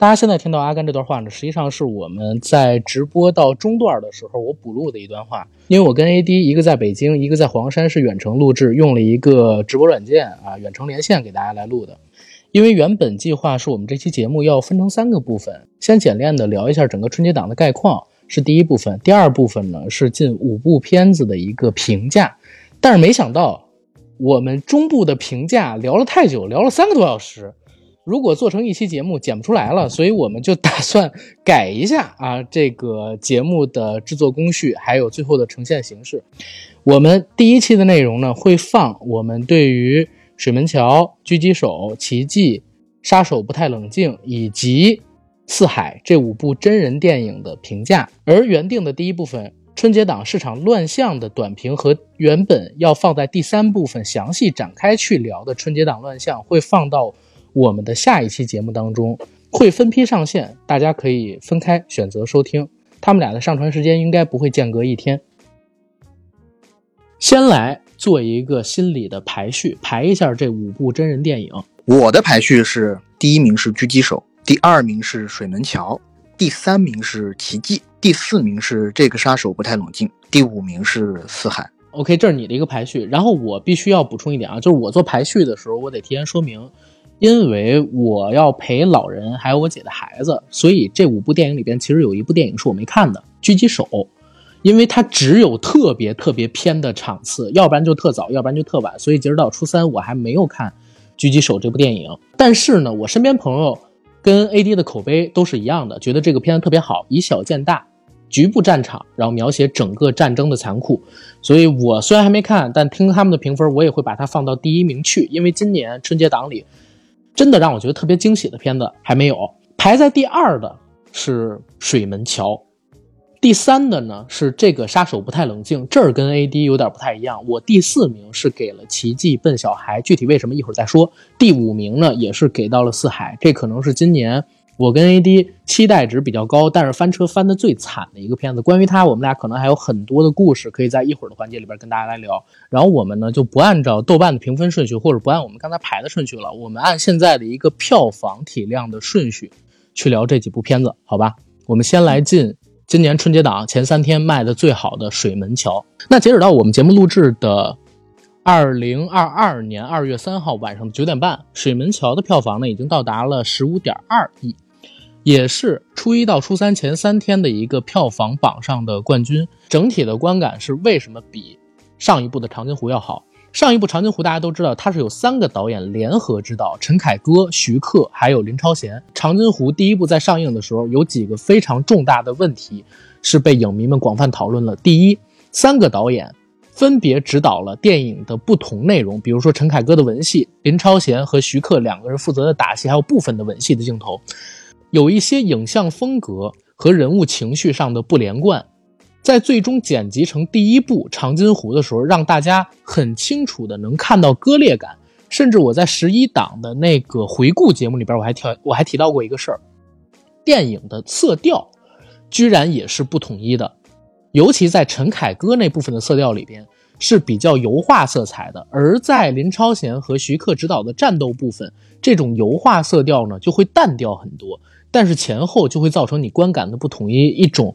大家现在听到阿甘这段话呢，实际上是我们在直播到中段的时候我补录的一段话。因为我跟 AD 一个在北京，一个在黄山，是远程录制，用了一个直播软件啊，远程连线给大家来录的。因为原本计划是我们这期节目要分成三个部分，先简练的聊一下整个春节档的概况，是第一部分；第二部分呢是近五部片子的一个评价。但是没想到，我们中部的评价聊了太久，聊了三个多小时。如果做成一期节目剪不出来了，所以我们就打算改一下啊，这个节目的制作工序，还有最后的呈现形式。我们第一期的内容呢，会放我们对于《水门桥》《狙击手》《奇迹》《杀手不太冷静》以及《四海》这五部真人电影的评价。而原定的第一部分春节档市场乱象的短评和原本要放在第三部分详细展开去聊的春节档乱象，会放到。我们的下一期节目当中会分批上线，大家可以分开选择收听。他们俩的上传时间应该不会间隔一天。先来做一个心理的排序，排一下这五部真人电影。我的排序是：第一名是《狙击手》，第二名是《水门桥》，第三名是《奇迹》，第四名是《这个杀手不太冷静》，第五名是《四海》。OK，这是你的一个排序。然后我必须要补充一点啊，就是我做排序的时候，我得提前说明。因为我要陪老人，还有我姐的孩子，所以这五部电影里边其实有一部电影是我没看的，《狙击手》，因为它只有特别特别偏的场次，要不然就特早，要不然就特晚，所以截止到初三我还没有看《狙击手》这部电影。但是呢，我身边朋友跟 AD 的口碑都是一样的，觉得这个片子特别好，以小见大，局部战场，然后描写整个战争的残酷。所以我虽然还没看，但听他们的评分，我也会把它放到第一名去，因为今年春节档里。真的让我觉得特别惊喜的片子还没有排在第二的是《水门桥》，第三的呢是这个杀手不太冷静，这儿跟 A D 有点不太一样。我第四名是给了《奇迹笨小孩》，具体为什么一会儿再说。第五名呢也是给到了《四海》，这可能是今年。我跟 AD 期待值比较高，但是翻车翻的最惨的一个片子。关于它，我们俩可能还有很多的故事，可以在一会儿的环节里边跟大家来聊。然后我们呢就不按照豆瓣的评分顺序，或者不按我们刚才排的顺序了，我们按现在的一个票房体量的顺序去聊这几部片子，好吧？我们先来进今年春节档前三天卖的最好的《水门桥》。那截止到我们节目录制的二零二二年二月三号晚上的九点半，《水门桥》的票房呢已经到达了十五点二亿。也是初一到初三前三天的一个票房榜上的冠军，整体的观感是为什么比上一部的《长津湖》要好？上一部《长津湖》大家都知道，它是有三个导演联合执导，陈凯歌、徐克还有林超贤。《长津湖》第一部在上映的时候，有几个非常重大的问题是被影迷们广泛讨论了。第一，三个导演分别指导了电影的不同内容，比如说陈凯歌的文戏，林超贤和徐克两个人负责的打戏，还有部分的吻戏的镜头。有一些影像风格和人物情绪上的不连贯，在最终剪辑成第一部《长津湖》的时候，让大家很清楚的能看到割裂感。甚至我在十一档的那个回顾节目里边，我还提我还提到过一个事儿：电影的色调居然也是不统一的，尤其在陈凯歌那部分的色调里边。是比较油画色彩的，而在林超贤和徐克执导的战斗部分，这种油画色调呢就会淡掉很多，但是前后就会造成你观感的不统一，一种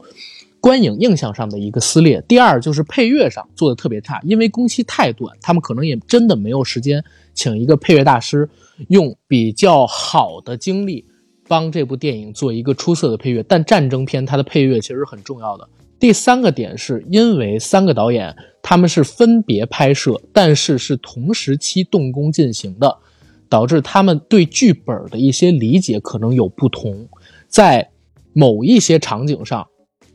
观影印象上的一个撕裂。第二就是配乐上做的特别差，因为工期太短，他们可能也真的没有时间请一个配乐大师，用比较好的精力帮这部电影做一个出色的配乐。但战争片它的配乐其实很重要的。第三个点是因为三个导演。他们是分别拍摄，但是是同时期动工进行的，导致他们对剧本的一些理解可能有不同。在某一些场景上，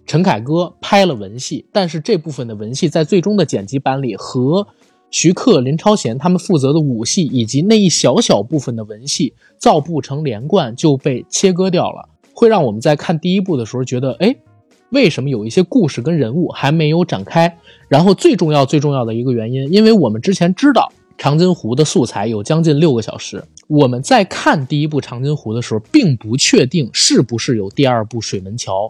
陈凯歌拍了文戏，但是这部分的文戏在最终的剪辑版里和徐克、林超贤他们负责的武戏以及那一小小部分的文戏造不成连贯，就被切割掉了，会让我们在看第一部的时候觉得，哎。为什么有一些故事跟人物还没有展开？然后最重要、最重要的一个原因，因为我们之前知道《长津湖》的素材有将近六个小时，我们在看第一部《长津湖》的时候，并不确定是不是有第二部《水门桥》，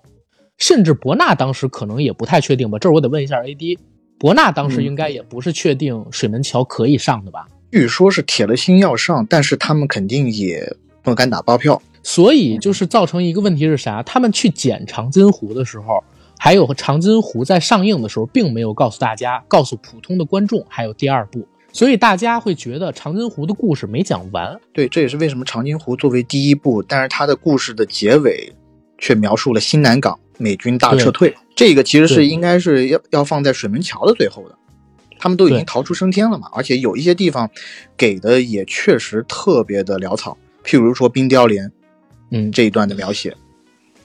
甚至伯纳当时可能也不太确定吧。这儿我得问一下 AD，伯纳当时应该也不是确定《水门桥》可以上的吧？据说是铁了心要上，但是他们肯定也不敢打包票。所以就是造成一个问题是啥？他们去剪长津湖的时候，还有长津湖在上映的时候，并没有告诉大家，告诉普通的观众还有第二部，所以大家会觉得长津湖的故事没讲完。对，这也是为什么长津湖作为第一部，但是它的故事的结尾却描述了新南港美军大撤退，这个其实是应该是要要放在水门桥的最后的。他们都已经逃出升天了嘛，而且有一些地方给的也确实特别的潦草，譬如说冰雕连。嗯，这一段的描写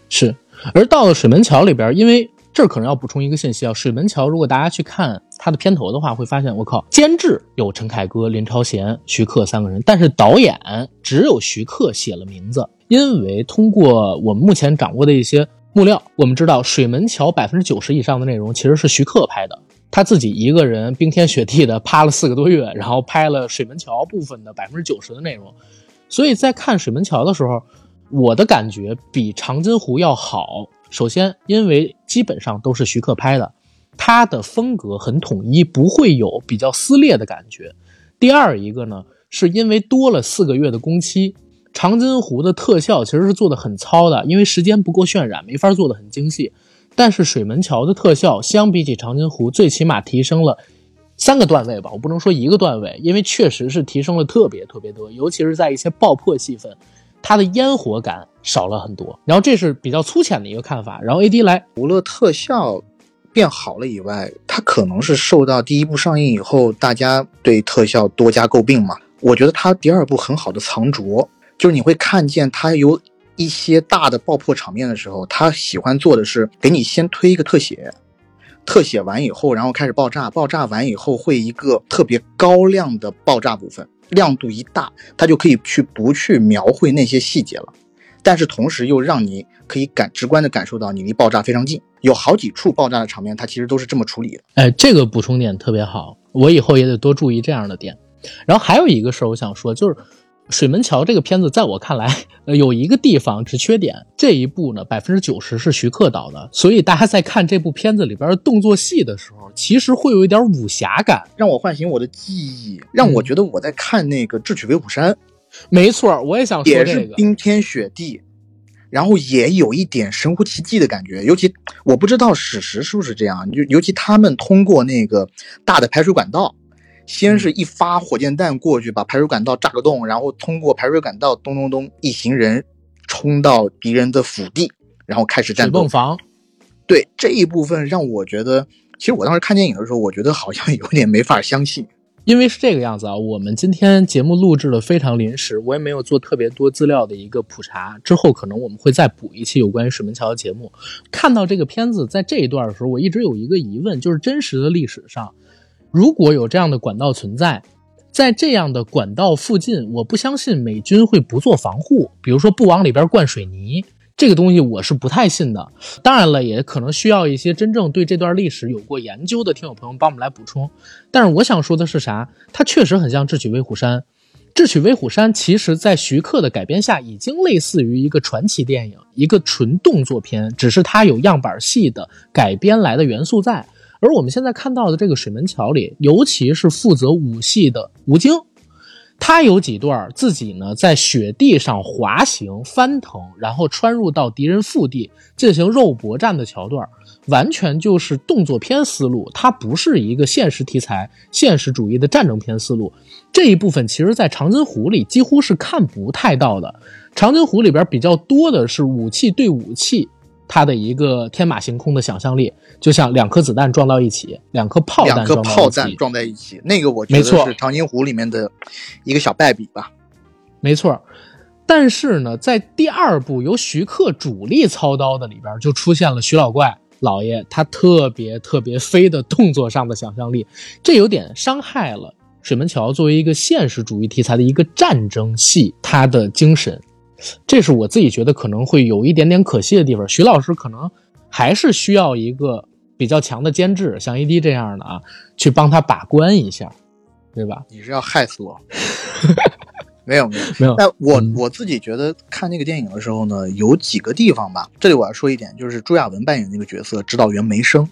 是，而到了水门桥里边，因为这儿可能要补充一个信息啊，水门桥如果大家去看它的片头的话，会发现我靠，监制有陈凯歌、林超贤、徐克三个人，但是导演只有徐克写了名字，因为通过我们目前掌握的一些木料，我们知道水门桥 百分之九十以上的内容其实是徐克拍的，他自己一个人冰天雪地的趴了四个多月，然后拍了水门桥部分的百分之九十的内容，所以在看水门桥的时候。我的感觉比长津湖要好。首先，因为基本上都是徐克拍的，他的风格很统一，不会有比较撕裂的感觉。第二一个呢，是因为多了四个月的工期，长津湖的特效其实是做的很糙的，因为时间不够渲染，没法做的很精细。但是水门桥的特效相比起长津湖，最起码提升了三个段位吧，我不能说一个段位，因为确实是提升了特别特别多，尤其是在一些爆破戏份。它的烟火感少了很多，然后这是比较粗浅的一个看法。然后 A D 来，除了特效变好了以外，它可能是受到第一部上映以后大家对特效多加诟病嘛。我觉得它第二部很好的藏拙，就是你会看见它有一些大的爆破场面的时候，它喜欢做的是给你先推一个特写，特写完以后，然后开始爆炸，爆炸完以后会一个特别高亮的爆炸部分。亮度一大，它就可以去不去描绘那些细节了，但是同时又让你可以感直观的感受到你离爆炸非常近，有好几处爆炸的场面，它其实都是这么处理的。哎，这个补充点特别好，我以后也得多注意这样的点。然后还有一个事儿，我想说就是。水门桥这个片子，在我看来，呃，有一个地方是缺点。这一部呢，百分之九十是徐克导的，所以大家在看这部片子里边的动作戏的时候，其实会有一点武侠感，让我唤醒我的记忆，让我觉得我在看那个《智取威虎山》。没错，我也想说这个，也是冰天雪地，然后也有一点神乎其技的感觉。尤其我不知道史实是不是这样，就尤其他们通过那个大的排水管道。先是一发火箭弹过去，把排水管道炸个洞，然后通过排水管道咚咚咚，一行人冲到敌人的腹地，然后开始战斗。水泵房，对这一部分让我觉得，其实我当时看电影的时候，我觉得好像 有点没法相信，因为是这个样子啊。我们今天节目录制的非常临时，我也没有做特别多资料的一个普查，之后可能我们会再补一期有关于水门桥的节目。看到这个片子在这一段的时候，我一直有一个疑问，就是真实的历史上。如果有这样的管道存在，在这样的管道附近，我不相信美军会不做防护，比如说不往里边灌水泥，这个东西我是不太信的。当然了，也可能需要一些真正对这段历史有过研究的听友朋友帮我们来补充。但是我想说的是啥？它确实很像《智取威虎山》。《智取威虎山》其实在徐克的改编下，已经类似于一个传奇电影，一个纯动作片，只是它有样板戏的改编来的元素在。而我们现在看到的这个水门桥里，尤其是负责武戏的吴京，他有几段自己呢在雪地上滑行、翻腾，然后穿入到敌人腹地进行肉搏战的桥段，完全就是动作片思路，它不是一个现实题材、现实主义的战争片思路。这一部分其实，在长津湖里几乎是看不太到的。长津湖里边比较多的是武器对武器。它的一个天马行空的想象力，就像两颗子弹撞到一起，两颗炮弹撞在一起，那个我觉得是长津湖里面的一个小败笔吧。没错，但是呢，在第二部由徐克主力操刀的里边，就出现了徐老怪老爷他特别特别飞的动作上的想象力，这有点伤害了水门桥作为一个现实主义题材的一个战争戏，它的精神。这是我自己觉得可能会有一点点可惜的地方。徐老师可能还是需要一个比较强的监制，像 AD 这样的啊，去帮他把关一下，对吧？你是要害死我？没有没有没有。但我我自己觉得看那个电影的时候呢，有几个地方吧。这里我要说一点，就是朱亚文扮演那个角色指导员梅生，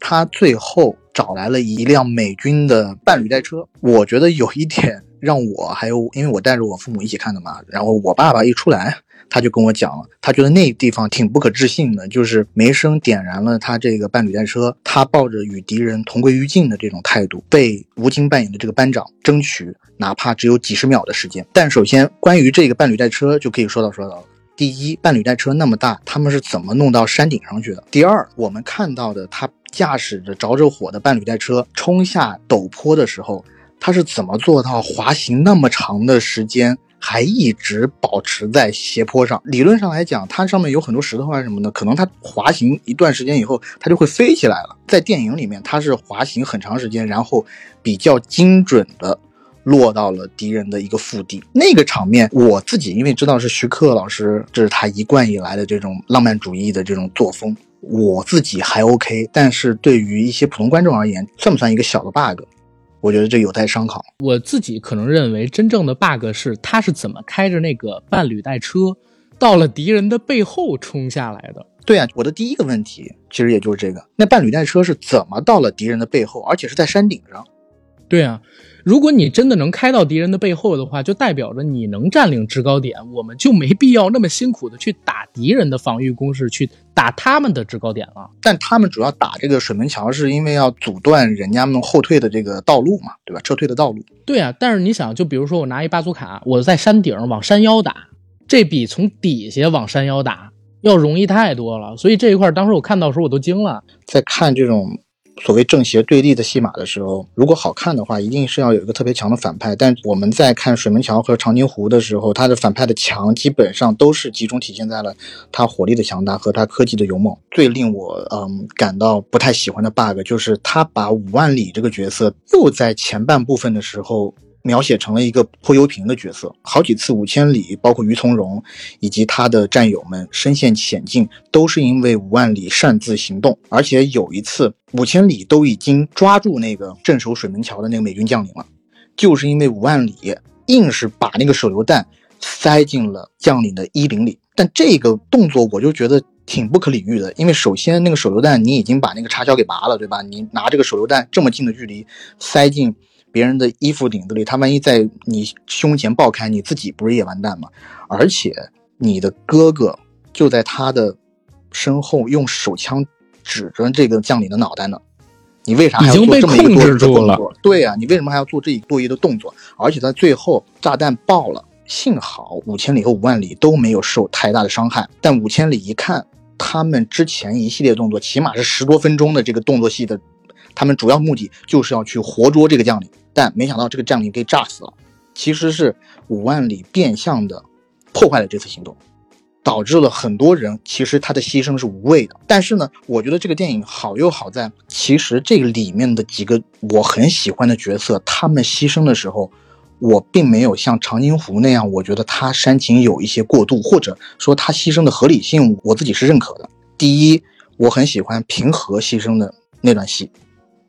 他最后找来了一辆美军的伴侣代车，我觉得有一点。让我还有，因为我带着我父母一起看的嘛，然后我爸爸一出来，他就跟我讲了，他觉得那地方挺不可置信的，就是梅生点燃了他这个伴侣带车，他抱着与敌人同归于尽的这种态度，被吴京扮演的这个班长争取哪怕只有几十秒的时间。但首先，关于这个伴侣带车就可以说到说到了。第一，伴侣带车那么大，他们是怎么弄到山顶上去的？第二，我们看到的他驾驶着着着火的伴侣带车冲下陡坡的时候，他是怎么做到滑行那么长的时间还一直保持在斜坡上？理论上来讲，它上面有很多石头啊什么的，可能它滑行一段时间以后，它就会飞起来了。在电影里面，它是滑行很长时间，然后比较精准的。落到了敌人的一个腹地，那个场面，我自己因为知道是徐克老师，这是他一贯以来的这种浪漫主义的这种作风，我自己还 OK，但是对于一些普通观众而言，算不算一个小的 bug？我觉得这有待商考。我自己可能认为，真正的 bug 是他是怎么开着那个伴侣带车，到了敌人的背后冲下来的。对啊，我的第一个问题其实也就是这个，那伴侣带车是怎么到了敌人的背后，而且是在山顶上？对啊。如果你真的能开到敌人的背后的话，就代表着你能占领制高点，我们就没必要那么辛苦的去打敌人的防御工事，去打他们的制高点了。但他们主要打这个水门桥，是因为要阻断人家们后退的这个道路嘛，对吧？撤退的道路。对啊，但是你想，就比如说我拿一巴祖卡，我在山顶往山腰打，这比从底下往山腰打要容易太多了。所以这一块，当时我看到时候我都惊了。在看这种。所谓正邪对立的戏码的时候，如果好看的话，一定是要有一个特别强的反派。但我们在看水门桥和长津湖的时候，它的反派的强基本上都是集中体现在了它火力的强大和它科技的勇猛。最令我嗯感到不太喜欢的 bug 就是他把五万里这个角色又在前半部分的时候。描写成了一个泼油瓶的角色，好几次五千里，包括于从容以及他的战友们身陷险境，都是因为五万里擅自行动。而且有一次，五千里都已经抓住那个镇守水门桥的那个美军将领了，就是因为五万里硬是把那个手榴弹塞进了将领的衣领里。但这个动作我就觉得挺不可理喻的，因为首先那个手榴弹你已经把那个插销给拔了，对吧？你拿这个手榴弹这么近的距离塞进。别人的衣服领子里，他万一在你胸前爆开，你自己不是也完蛋吗？而且你的哥哥就在他的身后，用手枪指着这个将领的脑袋呢。你为啥还要做这么一个动作？对呀，你为什么还要做这一多余的动作？而且在最后炸弹爆了，幸好五千里和五万里都没有受太大的伤害。但五千里一看，他们之前一系列动作，起码是十多分钟的这个动作戏的，他们主要目的就是要去活捉这个将领。但没想到这个将领给炸死了，其实是五万里变相的破坏了这次行动，导致了很多人其实他的牺牲是无谓的。但是呢，我觉得这个电影好又好在，其实这个里面的几个我很喜欢的角色，他们牺牲的时候，我并没有像长津湖那样，我觉得他煽情有一些过度，或者说他牺牲的合理性，我自己是认可的。第一，我很喜欢平和牺牲的那段戏。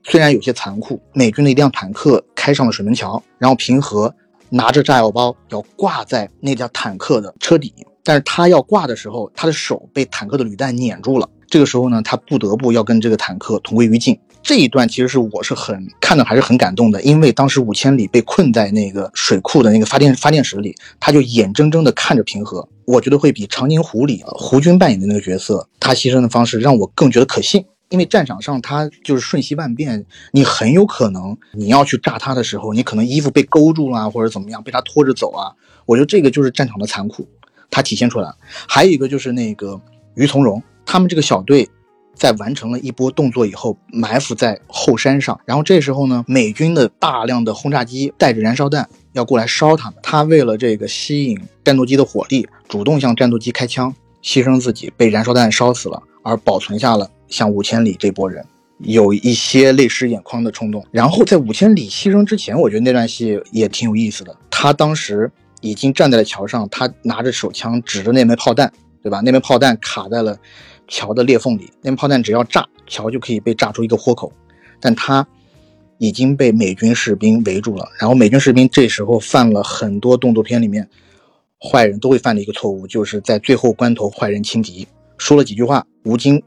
虽然有些残酷，美军的一辆坦克开上了水门桥，然后平和拿着炸药包要挂在那辆坦克的车底，但是他要挂的时候，他的手被坦克的履带碾住了。这个时候呢，他不得不要跟这个坦克同归于尽。这一段其实是我是很看的，还是很感动的，因为当时五千里被困在那个水库的那个发电发电室里，他就眼睁睁地看着平和。我觉得会比长津湖里胡军扮演的那个角色，他牺牲的方式让我更觉得可信。因为战场上他就是瞬息万变，你很有可能你要去炸他的时候，你可能衣服被勾住了或者怎么样，被他拖着走啊。我觉得这个就是战场的残酷，它体现出来了。还有一个就是那个于从容，他们这个小队在完成了一波动作以后，埋伏在后山上，然后这时候呢，美军的大量的轰炸机带着燃烧弹要过来烧他们，他为了这个吸引战斗机的火力，主动向战斗机开枪，牺牲自己，被燃烧弹烧死了，而保存下了。像五千里这波人有一些泪湿眼眶的冲动，然后在五千里牺牲之前，我觉得那段戏也挺有意思的。他当时已经站在了桥上，他拿着手枪指着那枚炮弹，对吧？那枚炮弹卡在了桥的裂缝里，那枚炮弹只要炸，桥就可以被炸出一个豁口。但他已经被美军士兵围住了，然后美军士兵这时候犯了很多动作片里面坏人都会犯的一个错误，就是在最后关头坏人轻敌，说了几句话，吴京。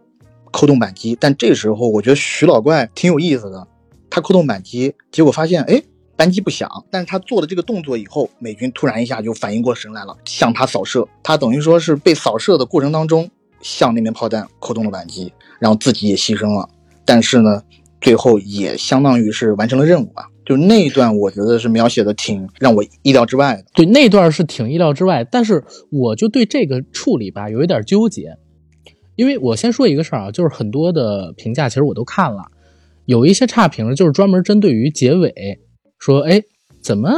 扣动扳机，但这时候我觉得徐老怪挺有意思的，他扣动扳机，结果发现，哎，扳机不响，但是他做了这个动作以后，美军突然一下就反应过神来了，向他扫射。他等于说是被扫射的过程当中，向那枚炮弹扣动了扳机，然后自己也牺牲了。但是呢，最后也相当于是完成了任务吧。就那一段，我觉得是描写的挺让我意料之外的。对，那段是挺意料之外，但是我就对这个处理吧有一点纠结，因为我先说一个事儿啊，就是很多的评价其实我都看了，有一些差评就是专门针对于结尾。说哎，怎么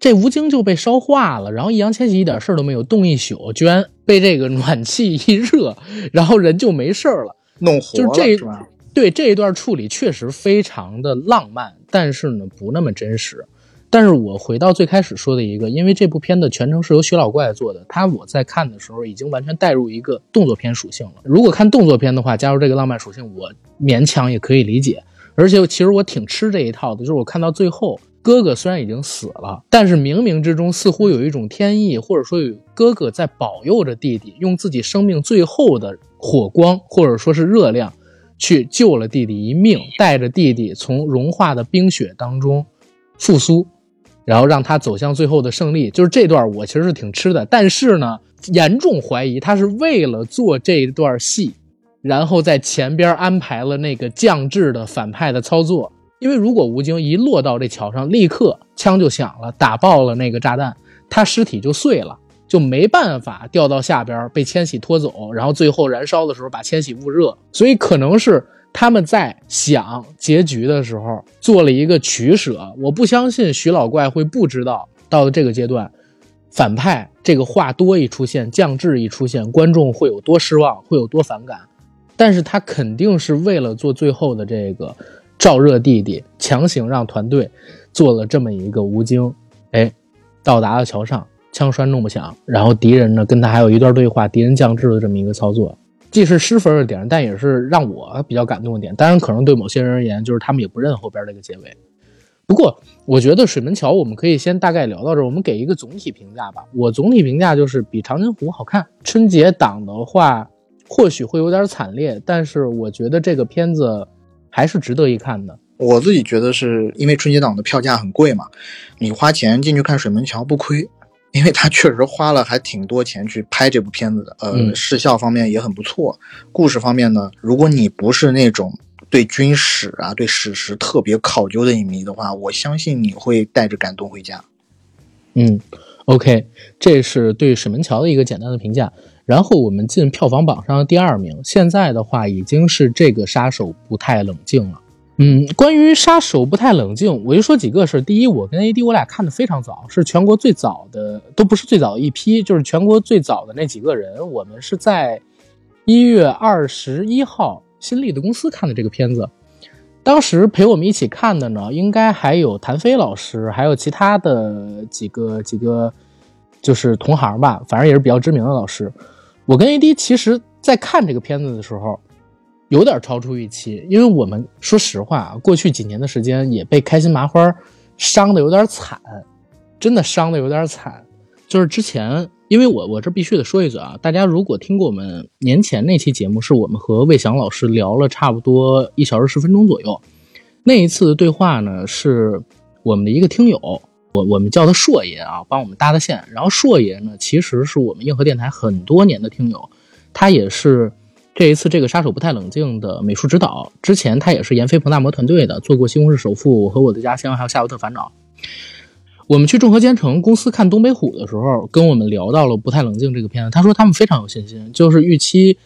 这吴京就被烧化了？然后易烊千玺一点事儿都没有，冻一宿，居然被这个暖气一热，然后人就没事儿了，弄活了，就是这对这一段处理确实非常的浪漫，但是呢不那么真实。但是我回到最开始说的一个，因为这部片的全程是由徐老怪做的，他我在看的时候已经完全带入一个动作片属性了。如果看动作片的话，加入这个浪漫属性，我勉强也可以理解。而且其实我挺吃这一套的，就是我看到最后，哥哥虽然已经死了，但是冥冥之中似乎有一种天意，或者说有哥哥在保佑着弟弟，用自己生命最后的火光或者说是热量，去救了弟弟一命，带着弟弟从融化的冰雪当中复苏，然后让他走向最后的胜利。就是这段我其实是挺吃的，但是呢，严重怀疑他是为了做这段戏。然后在前边安排了那个降智的反派的操作，因为如果吴京一落到这桥上，立刻枪就响了，打爆了那个炸弹，他尸体就碎了，就没办法掉到下边被千玺拖走，然后最后燃烧的时候把千玺捂热，所以可能是他们在想结局的时候做了一个取舍。我不相信徐老怪会不知道，到了这个阶段，反派这个话多一出现，降智一出现，观众会有多失望，会有多反感。但是他肯定是为了做最后的这个照热弟弟，强行让团队做了这么一个吴京，哎，到达了桥上，枪栓弄不响，然后敌人呢跟他还有一段对话，敌人降智的这么一个操作，既是失分的点，但也是让我比较感动的点。当然，可能对某些人而言，就是他们也不认后边这个结尾。不过，我觉得水门桥我们可以先大概聊到这儿，我们给一个总体评价吧。我总体评价就是比长津湖好看。春节档的话。或许会有点惨烈，但是我觉得这个片子还是值得一看的。我自己觉得是因为春节档的票价很贵嘛，你花钱进去看水门桥不亏，因为他确实花了还挺多钱去拍这部片子的。呃，视效方面也很不错，故事方面呢，如果你不是那种对军史啊、对史实特别考究的影迷的话，我相信你会带着感动回家。嗯，OK，这是对水门桥的一个简单的评价。然后我们进票房榜上的第二名，现在的话已经是这个杀手不太冷静了。嗯，关于杀手不太冷静，我就说几个事第一，我跟 AD 我俩看的非常早，是全国最早的，都不是最早一批，就是全国最早的那几个人。我们是在一月二十一号新立的公司看的这个片子。当时陪我们一起看的呢，应该还有谭飞老师，还有其他的几个几个，就是同行吧，反正也是比较知名的老师。我跟 AD 其实，在看这个片子的时候，有点超出预期，因为我们说实话啊，过去几年的时间也被开心麻花伤的有点惨，真的伤的有点惨。就是之前，因为我我这必须得说一嘴啊，大家如果听过我们年前那期节目，是我们和魏翔老师聊了差不多一小时十分钟左右，那一次的对话呢，是我们的一个听友。我我们叫他硕爷啊，帮我们搭的线。然后硕爷呢，其实是我们硬核电台很多年的听友，他也是这一次这个杀手不太冷静的美术指导。之前他也是闫飞彭大魔团队的，做过《西红柿首富》和《我的家乡》，还有《夏洛特烦恼》。我们去众和坚城公司看《东北虎》的时候，跟我们聊到了不太冷静这个片子，他说他们非常有信心，就是预期。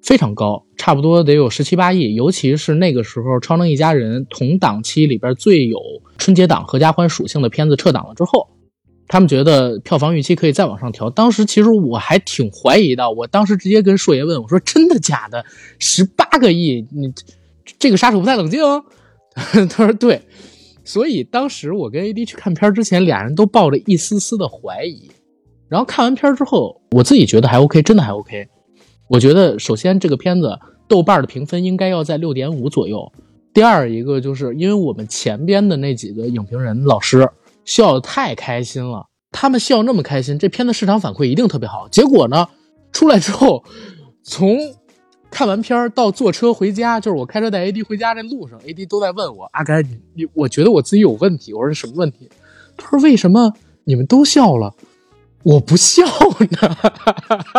非常高，差不多得有十七八亿，尤其是那个时候，《超能一家人》同档期里边最有春节档合家欢属性的片子撤档了之后，他们觉得票房预期可以再往上调。当时其实我还挺怀疑的，我当时直接跟硕爷问我说：“真的假的？十八个亿，你这个杀手不太冷静？” 他说：“对。”所以当时我跟 AD 去看片之前，俩人都抱着一丝丝的怀疑。然后看完片之后，我自己觉得还 OK，真的还 OK。我觉得，首先这个片子豆瓣的评分应该要在六点五左右。第二一个就是因为我们前边的那几个影评人老师笑得太开心了，他们笑那么开心，这片子市场反馈一定特别好。结果呢，出来之后，从看完片儿到坐车回家，就是我开车带 AD 回家这路上，AD 都在问我阿甘，你你，我觉得我自己有问题。我说什么问题？他说为什么你们都笑了，我不笑呢？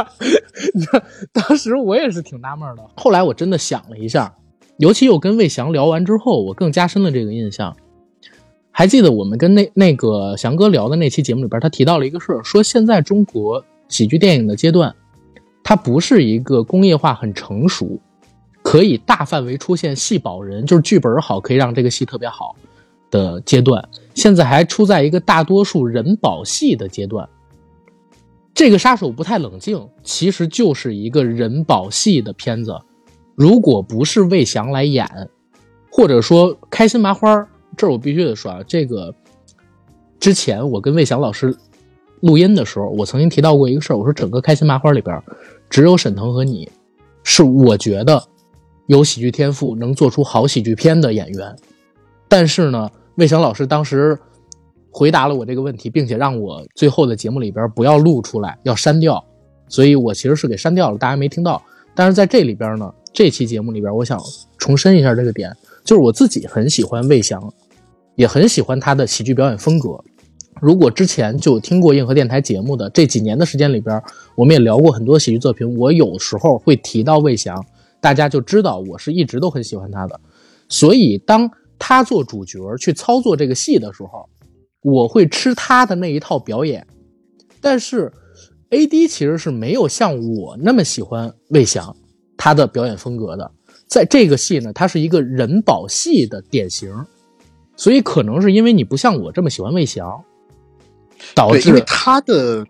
当时我也是挺纳闷的。后来我真的想了一下，尤其又跟魏翔聊完之后，我更加深了这个印象。还记得我们跟那那个翔哥聊的那期节目里边，他提到了一个事儿，说现在中国喜剧电影的阶段，它不是一个工业化很成熟，可以大范围出现戏保人，就是剧本好可以让这个戏特别好的阶段，现在还处在一个大多数人保戏的阶段。这个杀手不太冷静，其实就是一个人保戏的片子。如果不是魏翔来演，或者说开心麻花，这儿我必须得说啊，这个之前我跟魏翔老师录音的时候，我曾经提到过一个事儿，我说整个开心麻花里边，只有沈腾和你是我觉得有喜剧天赋、能做出好喜剧片的演员。但是呢，魏翔老师当时。回答了我这个问题，并且让我最后的节目里边不要录出来，要删掉，所以我其实是给删掉了，大家没听到。但是在这里边呢，这期节目里边，我想重申一下这个点，就是我自己很喜欢魏翔，也很喜欢他的喜剧表演风格。如果之前就听过硬核电台节目的这几年的时间里边，我们也聊过很多喜剧作品，我有时候会提到魏翔，大家就知道我是一直都很喜欢他的。所以当他做主角去操作这个戏的时候，我会吃他的那一套表演，但是 A D 其实是没有像我那么喜欢魏翔他的表演风格的。在这个戏呢，他是一个人保戏的典型，所以可能是因为你不像我这么喜欢魏翔，导致因为他的，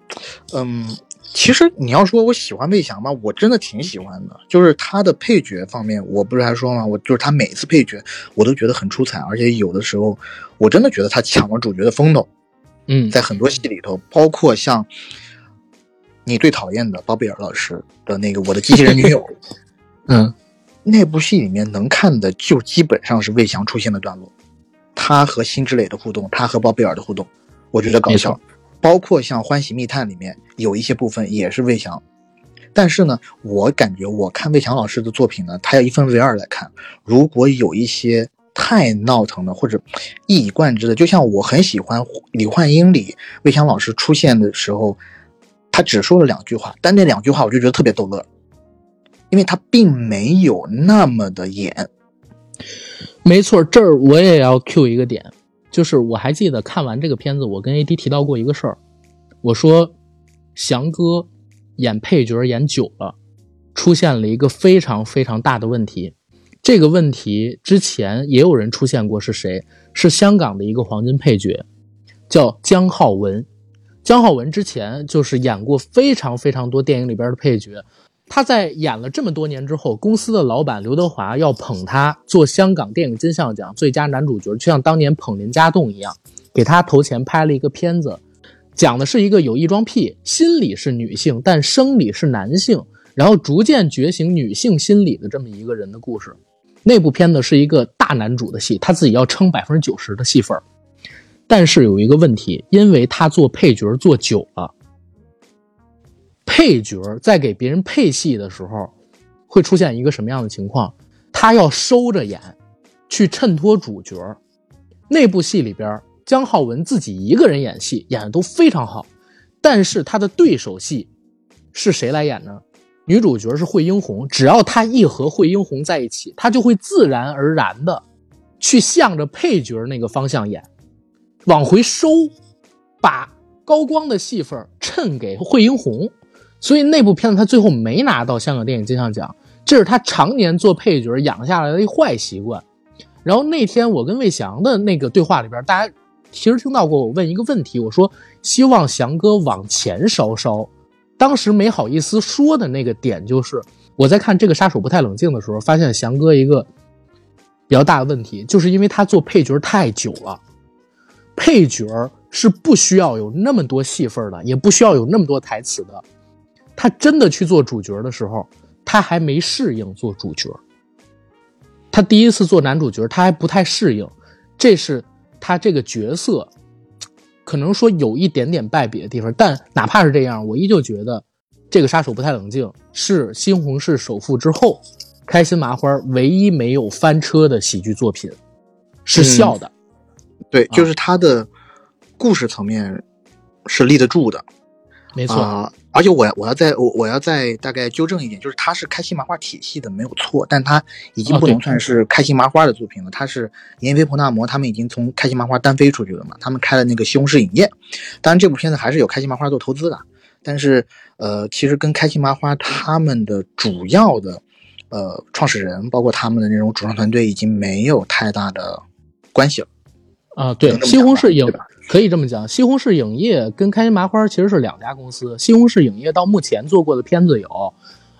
嗯。其实你要说我喜欢魏翔吧，我真的挺喜欢的。就是他的配角方面，我不是还说吗？我就是他每次配角，我都觉得很出彩，而且有的时候，我真的觉得他抢了主角的风头。嗯，在很多戏里头，包括像你最讨厌的包贝尔老师的那个《我的机器人女友》，嗯，那部戏里面能看的就基本上是魏翔出现的段落，他和辛芷蕾的互动，他和包贝尔的互动，我觉得搞笑。包括像《欢喜密探》里面有一些部分也是魏翔，但是呢，我感觉我看魏翔老师的作品呢，他要一分为二来看。如果有一些太闹腾的或者一以贯之的，就像我很喜欢《李焕英》里魏翔老师出现的时候，他只说了两句话，但那两句话我就觉得特别逗乐，因为他并没有那么的演。没错，这儿我也要 Q 一个点。就是我还记得看完这个片子，我跟 AD 提到过一个事儿，我说翔哥演配角演久了，出现了一个非常非常大的问题。这个问题之前也有人出现过，是谁？是香港的一个黄金配角，叫姜浩文。姜浩文之前就是演过非常非常多电影里边的配角。他在演了这么多年之后，公司的老板刘德华要捧他做香港电影金像奖最佳男主角，就像当年捧林家栋一样，给他投钱拍了一个片子，讲的是一个有异装癖，心理是女性，但生理是男性，然后逐渐觉醒女性心理的这么一个人的故事。那部片子是一个大男主的戏，他自己要撑百分之九十的戏份但是有一个问题，因为他做配角做久了。配角在给别人配戏的时候，会出现一个什么样的情况？他要收着演，去衬托主角。那部戏里边，姜浩文自己一个人演戏，演的都非常好。但是他的对手戏是谁来演呢？女主角是惠英红。只要他一和惠英红在一起，他就会自然而然的去向着配角那个方向演，往回收，把高光的戏份衬给惠英红。所以那部片子他最后没拿到香港电影金像奖，这是他常年做配角养下来的一坏习惯。然后那天我跟魏翔的那个对话里边，大家其实听到过我问一个问题，我说希望翔哥往前稍稍。当时没好意思说的那个点就是，我在看这个杀手不太冷静的时候，发现翔哥一个比较大的问题，就是因为他做配角太久了，配角是不需要有那么多戏份的，也不需要有那么多台词的。他真的去做主角的时候，他还没适应做主角。他第一次做男主角，他还不太适应，这是他这个角色可能说有一点点败笔的地方。但哪怕是这样，我依旧觉得这个杀手不太冷静是《西红柿首富》之后，开心麻花唯一没有翻车的喜剧作品，是笑的。对，就是他的故事层面是立得住的，没错。啊，而且我我要再我我要再大概纠正一点，就是他是开心麻花体系的没有错，但他已经不能算是开心麻花的作品了。它是闫飞、彭大魔他们已经从开心麻花单飞出去了嘛？他们开了那个西红柿影业，当然这部片子还是有开心麻花做投资的，但是呃，其实跟开心麻花他们的主要的呃创始人，包括他们的那种主创团队已经没有太大的关系了。啊，对，西红柿影可以这么讲，西红柿影业跟开心麻花其实是两家公司。西红柿影业到目前做过的片子有《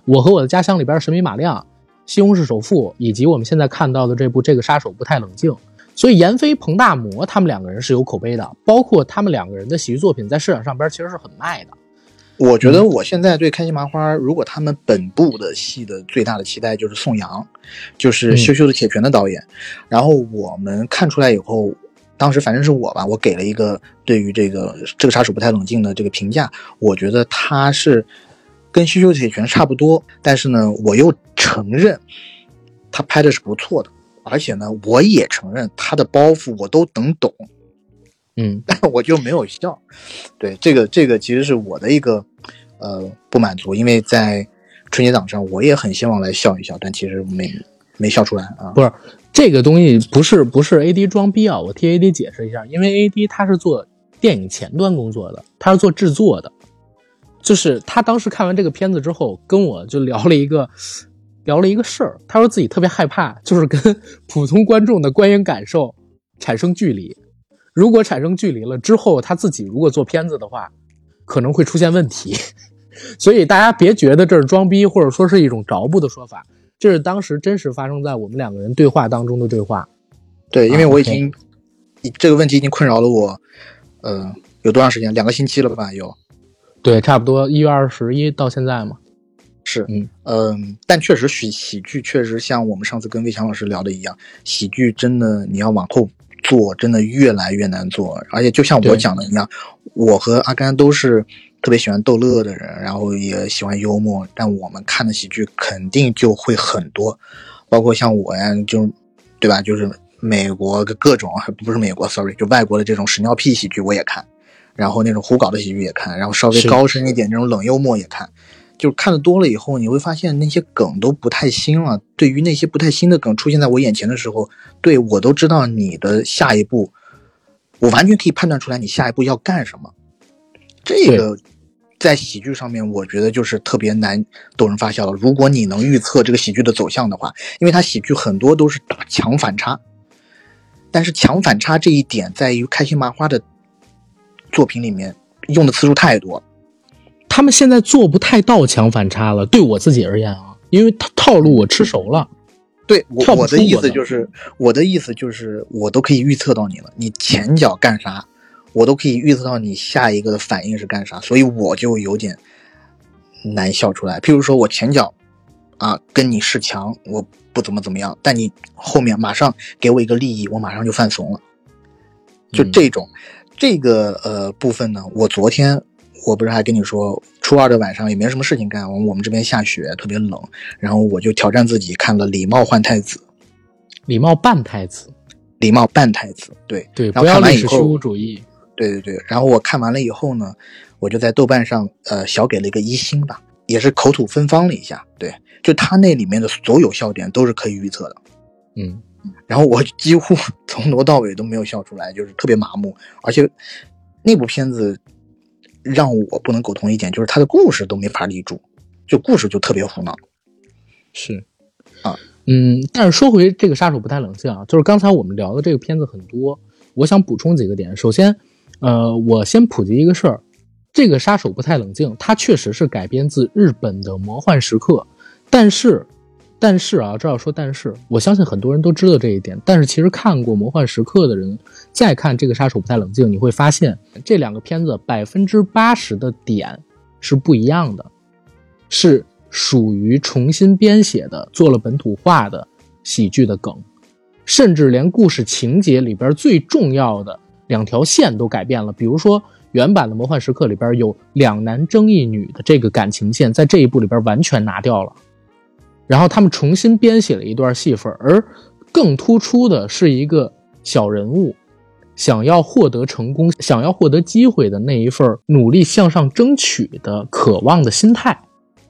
我和我的家乡》里边《神笔马亮》《西红柿首富》，以及我们现在看到的这部《这个杀手不太冷静》。所以闫飞、彭大魔他们两个人是有口碑的，包括他们两个人的喜剧作品在市场上边其实是很卖的。我觉得我现在对开心麻花，如果他们本部的戏的最大的期待就是宋阳，就是《羞羞的铁拳》的导演。然后我们看出来以后。当时反正是我吧，我给了一个对于这个这个杀手不太冷静的这个评价，我觉得他是跟羞羞铁拳差不多，但是呢，我又承认他拍的是不错的，而且呢，我也承认他的包袱我都能懂，嗯，但我就没有笑。对这个这个其实是我的一个呃不满足，因为在春节档上我也很希望来笑一笑，但其实没没笑出来啊，不是。这个东西不是不是 A D 装逼啊！我替 A D 解释一下，因为 A D 他是做电影前端工作的，他是做制作的。就是他当时看完这个片子之后，跟我就聊了一个 聊了一个事儿。他说自己特别害怕，就是跟普通观众的观影感受产生距离。如果产生距离了之后，他自己如果做片子的话，可能会出现问题。所以大家别觉得这是装逼，或者说是一种着不的说法。这是当时真实发生在我们两个人对话当中的对话，对，因为我已经，这个问题已经困扰了我，呃，有多长时间？两个星期了吧？有，对，差不多一月二十一到现在嘛。是，嗯嗯，但确实喜喜剧确实像我们上次跟魏强老师聊的一样，喜剧真的你要往后做，真的越来越难做，而且就像我讲的一样，我和阿甘都是。特别喜欢逗乐的人，然后也喜欢幽默，但我们看的喜剧肯定就会很多，包括像我呀，就，对吧？就是美国的各种，不是美国，sorry，就外国的这种屎尿屁喜剧我也看，然后那种胡搞的喜剧也看，然后稍微高深一点这种冷幽默也看，就看的多了以后，你会发现那些梗都不太新了。对于那些不太新的梗出现在我眼前的时候，对我都知道你的下一步，我完全可以判断出来你下一步要干什么。这个在喜剧上面，我觉得就是特别难逗人发笑了。如果你能预测这个喜剧的走向的话，因为它喜剧很多都是打强反差，但是强反差这一点在于开心麻花的作品里面用的次数太多，他们现在做不太到强反差了。对我自己而言啊，因为套套路我吃熟了。对我我的意思就是，我的意思就是，我都可以预测到你了，你前脚干啥？我都可以预测到你下一个的反应是干啥，所以我就有点难笑出来。譬如说我前脚啊跟你是强，我不怎么怎么样，但你后面马上给我一个利益，我马上就犯怂了。就这种这个呃部分呢，我昨天我不是还跟你说，初二的晚上也没什么事情干，我们我们这边下雪，特别冷，然后我就挑战自己看了《礼貌换太子》，礼貌扮太子，礼貌半太子，对对，不要历史虚无主义。对对对，然后我看完了以后呢，我就在豆瓣上呃小给了一个一星吧，也是口吐芬芳了一下。对，就他那里面的所有笑点都是可以预测的，嗯，然后我几乎 从头到尾都没有笑出来，就是特别麻木。而且那部片子让我不能苟同一点，就是他的故事都没法立住，就故事就特别胡闹。是啊，嗯，但是说回这个杀手不太冷静啊，就是刚才我们聊的这个片子很多，我想补充几个点，首先。呃，我先普及一个事儿，这个杀手不太冷静，它确实是改编自日本的魔幻时刻，但是，但是啊，这要说但是，我相信很多人都知道这一点，但是其实看过魔幻时刻的人，再看这个杀手不太冷静，你会发现这两个片子百分之八十的点是不一样的，是属于重新编写的，做了本土化的喜剧的梗，甚至连故事情节里边最重要的。两条线都改变了，比如说原版的《魔幻时刻》里边有两男争一女的这个感情线，在这一部里边完全拿掉了，然后他们重新编写了一段戏份，而更突出的是一个小人物想要获得成功、想要获得机会的那一份努力向上争取的渴望的心态，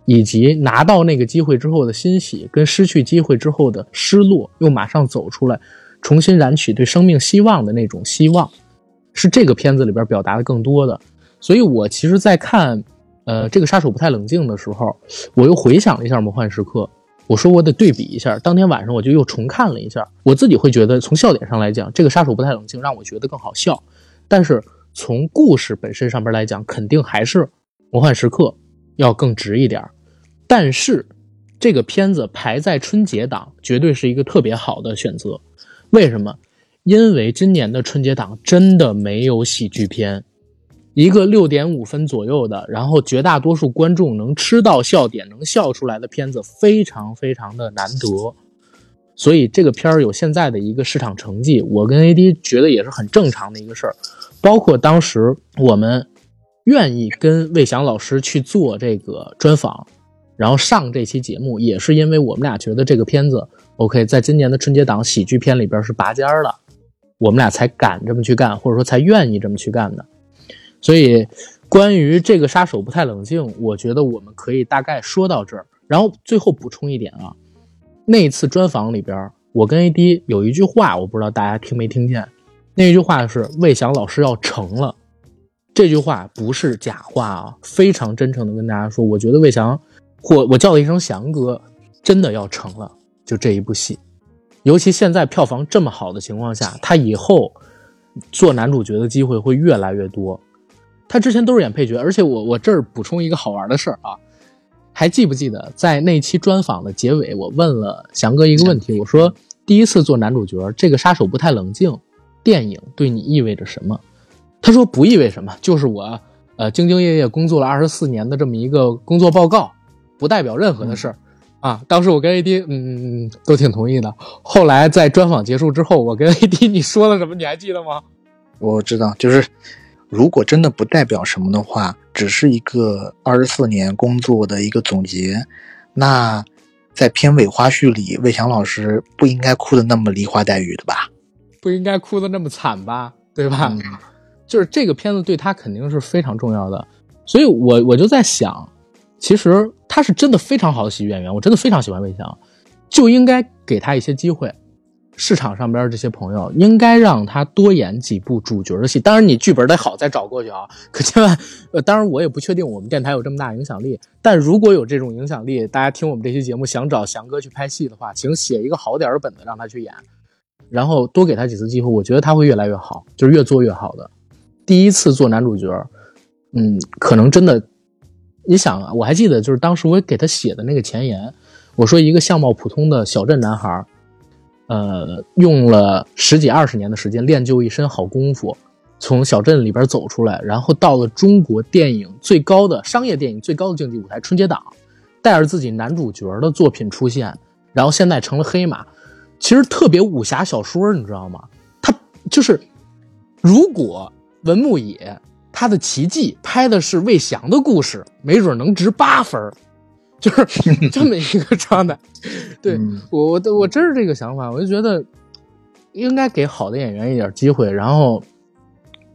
以及拿到那个机会之后的欣喜，跟失去机会之后的失落，又马上走出来，重新燃起对生命希望的那种希望。是这个片子里边表达的更多的，所以我其实，在看，呃，这个杀手不太冷静的时候，我又回想了一下《魔幻时刻》，我说我得对比一下。当天晚上我就又重看了一下，我自己会觉得，从笑点上来讲，这个杀手不太冷静让我觉得更好笑，但是从故事本身上边来讲，肯定还是《魔幻时刻》要更值一点。但是这个片子排在春节档，绝对是一个特别好的选择。为什么？因为今年的春节档真的没有喜剧片，一个六点五分左右的，然后绝大多数观众能吃到笑点、能笑出来的片子非常非常的难得，所以这个片儿有现在的一个市场成绩，我跟 AD 觉得也是很正常的一个事儿。包括当时我们愿意跟魏翔老师去做这个专访，然后上这期节目，也是因为我们俩觉得这个片子 OK，在今年的春节档喜剧片里边是拔尖儿的。我们俩才敢这么去干，或者说才愿意这么去干的。所以，关于这个杀手不太冷静，我觉得我们可以大概说到这儿。然后最后补充一点啊，那次专访里边，我跟 AD 有一句话，我不知道大家听没听见。那句话是魏翔老师要成了，这句话不是假话啊，非常真诚的跟大家说，我觉得魏翔，或我叫了一声翔哥，真的要成了，就这一部戏。尤其现在票房这么好的情况下，他以后做男主角的机会会越来越多。他之前都是演配角，而且我我这儿补充一个好玩的事儿啊，还记不记得在那期专访的结尾，我问了翔哥一个问题，我说第一次做男主角，这个杀手不太冷静电影对你意味着什么？他说不意味什么，就是我呃兢兢业业工作了二十四年的这么一个工作报告，不代表任何的事儿。啊，当时我跟 AD，嗯，都挺同意的。后来在专访结束之后，我跟 AD 你说了什么？你还记得吗？我知道，就是如果真的不代表什么的话，只是一个二十四年工作的一个总结，那在片尾花絮里，魏翔老师不应该哭的那么梨花带雨的吧？不应该哭的那么惨吧？对吧？就是这个片子对他肯定是非常重要的，所以我我就在想。其实他是真的非常好的喜剧演员，我真的非常喜欢魏翔，就应该给他一些机会。市场上边这些朋友应该让他多演几部主角的戏。当然，你剧本得好再找过去啊，可千万……呃，当然我也不确定我们电台有这么大影响力，但如果有这种影响力，大家听我们这期节目想找翔哥去拍戏的话，请写一个好点的本子让他去演，然后多给他几次机会，我觉得他会越来越好，就是越做越好的。第一次做男主角，嗯，可能真的。你想啊，我还记得，就是当时我给他写的那个前言，我说一个相貌普通的小镇男孩，呃，用了十几二十年的时间练就一身好功夫，从小镇里边走出来，然后到了中国电影最高的商业电影最高的竞技舞台春节档，带着自己男主角的作品出现，然后现在成了黑马，其实特别武侠小说，你知道吗？他就是如果文牧野。他的奇迹拍的是魏翔的故事，没准能值八分 就是 这么一个状态。对我，我我真是这个想法，我就觉得应该给好的演员一点机会，然后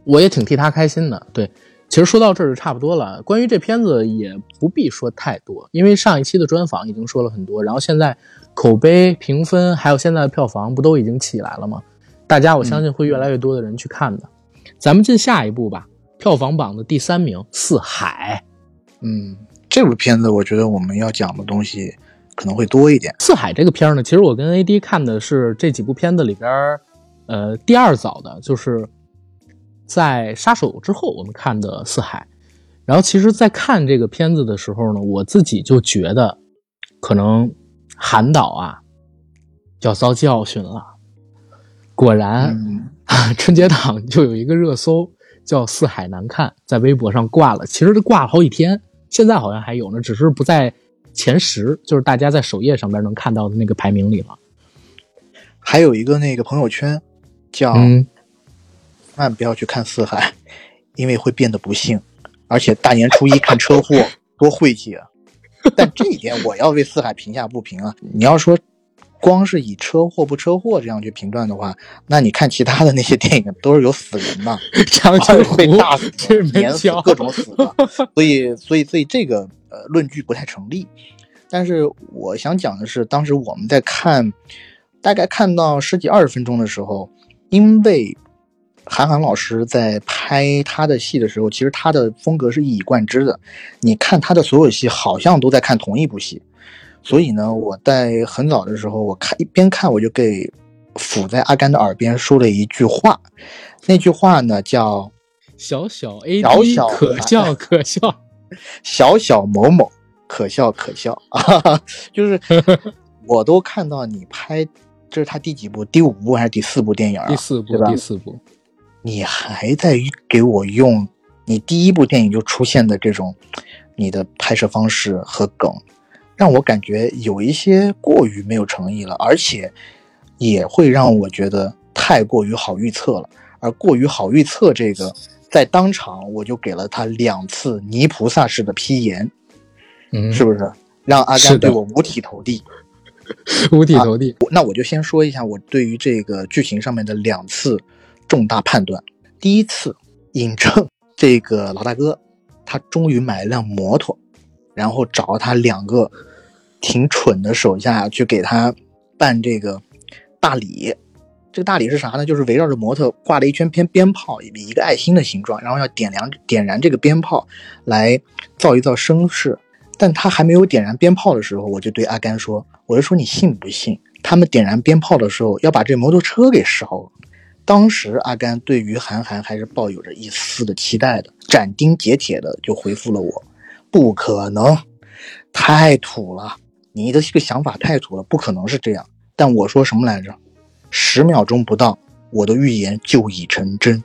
我也挺替他开心的。对，其实说到这儿就差不多了。关于这片子也不必说太多，因为上一期的专访已经说了很多，然后现在口碑评分还有现在的票房不都已经起来了吗？大家我相信会越来越多的人去看的。咱们进下一步吧。票房榜的第三名《四海》，嗯，这部片子我觉得我们要讲的东西可能会多一点。《四海》这个片儿呢，其实我跟 AD 看的是这几部片子里边，呃，第二早的，就是在《杀手》之后我们看的《四海》。然后，其实，在看这个片子的时候呢，我自己就觉得，可能韩导啊要遭教训了。果然，春节档就有一个热搜。叫四海难看，在微博上挂了，其实挂了好几天，现在好像还有呢，只是不在前十，就是大家在首页上边能看到的那个排名里了。还有一个那个朋友圈叫“万万不要去看四海”，因为会变得不幸，而且大年初一看车祸多晦气啊！但这一点我要为四海评下不平啊！你要说光是以车祸不车祸这样去评断的话，那你看其他的那些电影都是有死人嘛，长津湖 被大死这、碾死、各种死的，所以所以所以这个呃论据不太成立。但是我想讲的是，当时我们在看，大概看到十几二十分钟的时候，因为。韩寒老师在拍他的戏的时候，其实他的风格是一以贯之的。你看他的所有戏，好像都在看同一部戏。所以呢，我在很早的时候，我看一边看，我就给抚在阿甘的耳边说了一句话。那句话呢，叫“小小 A，小小可笑可笑，小小某某可笑可笑啊！就是 我都看到你拍，这是他第几部？第五部还是第四部电影啊？第四部，第四部。你还在给我用你第一部电影就出现的这种你的拍摄方式和梗，让我感觉有一些过于没有诚意了，而且也会让我觉得太过于好预测了。而过于好预测这个，在当场我就给了他两次泥菩萨式的批言，嗯，是不是让阿甘对我五体投地？五体投地。那我就先说一下我对于这个剧情上面的两次。重大判断，第一次尹正这个老大哥，他终于买了辆摩托，然后找他两个挺蠢的手下去给他办这个大礼。这个大礼是啥呢？就是围绕着模特挂了一圈鞭鞭炮，以一个爱心的形状，然后要点亮点燃这个鞭炮来造一造声势。但他还没有点燃鞭炮的时候，我就对阿甘说：“我就说你信不信？他们点燃鞭炮的时候要把这摩托车给烧了。”当时阿甘对于韩寒还是抱有着一丝的期待的，斩钉截铁的就回复了我：“不可能，太土了，你的这个想法太土了，不可能是这样。”但我说什么来着？十秒钟不到，我的预言就已成真。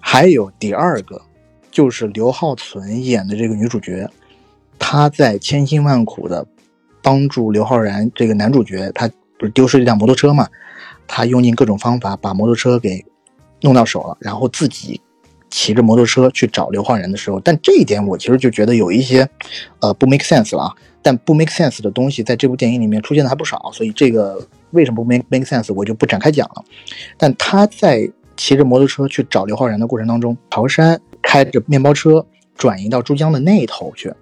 还有第二个，就是刘浩存演的这个女主角，她在千辛万苦的帮助刘昊然这个男主角，他不是丢失一辆摩托车嘛？他用尽各种方法把摩托车给弄到手了，然后自己骑着摩托车去找刘昊然的时候，但这一点我其实就觉得有一些呃不 make sense 了啊。但不 make sense 的东西在这部电影里面出现的还不少，所以这个为什么不 make make sense 我就不展开讲了。但他在骑着摩托车去找刘昊然的过程当中，桃山开着面包车转移到珠江的那一头去，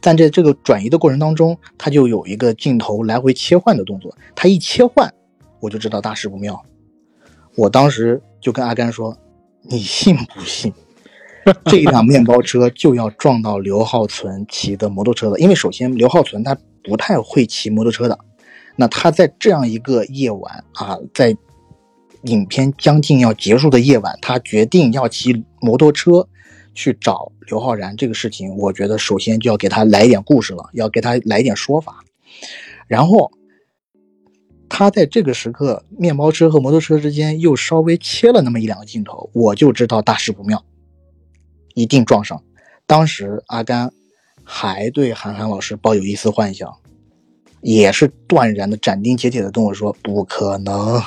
但在这个转移的过程当中，他就有一个镜头来回切换的动作，他一切换。我就知道大事不妙，我当时就跟阿甘说：“你信不信，这一辆面包车就要撞到刘浩存骑的摩托车了？因为首先刘浩存他不太会骑摩托车的，那他在这样一个夜晚啊，在影片将近要结束的夜晚，他决定要骑摩托车去找刘昊然这个事情，我觉得首先就要给他来一点故事了，要给他来一点说法，然后。”他在这个时刻，面包车和摩托车之间又稍微切了那么一两个镜头，我就知道大事不妙，一定撞上。当时阿甘还对韩寒老师抱有一丝幻想，也是断然的、斩钉截铁的跟我说：“不可能，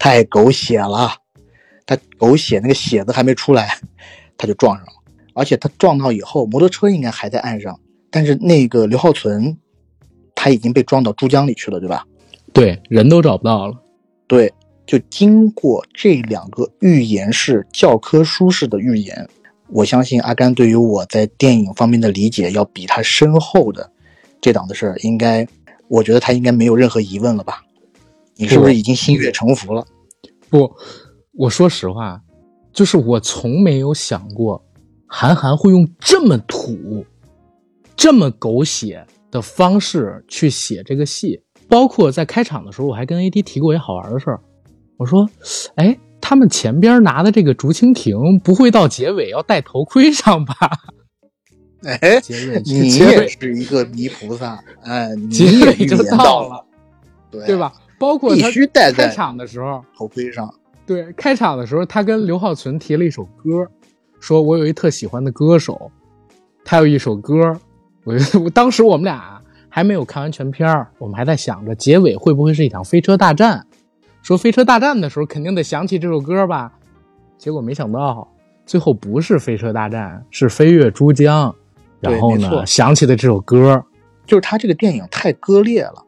太狗血了。”他狗血那个血字还没出来，他就撞上了。而且他撞到以后，摩托车应该还在岸上，但是那个刘浩存他已经被撞到珠江里去了，对吧？对，人都找不到了。对，就经过这两个预言式、教科书式的预言，我相信阿甘对于我在电影方面的理解要比他深厚的这档子事儿，应该，我觉得他应该没有任何疑问了吧？你是不是已经心悦诚服了？不，我说实话，就是我从没有想过韩寒会用这么土、这么狗血的方式去写这个戏。包括在开场的时候，我还跟 AD 提过一好玩的事儿。我说：“哎，他们前边拿的这个竹蜻蜓，不会到结尾要戴头盔上吧？”哎，你也是一个泥菩萨，哎，结尾就到了，对对吧？包括必须戴在开场的时候头盔上。对，开场的时候，他跟刘浩存提了一首歌，说我有一特喜欢的歌手，他有一首歌，我我当时我们俩。还没有看完全片儿，我们还在想着结尾会不会是一场飞车大战。说飞车大战的时候，肯定得想起这首歌吧。结果没想到最后不是飞车大战，是飞越珠江。然后呢，想起的这首歌，就是他这个电影太割裂了。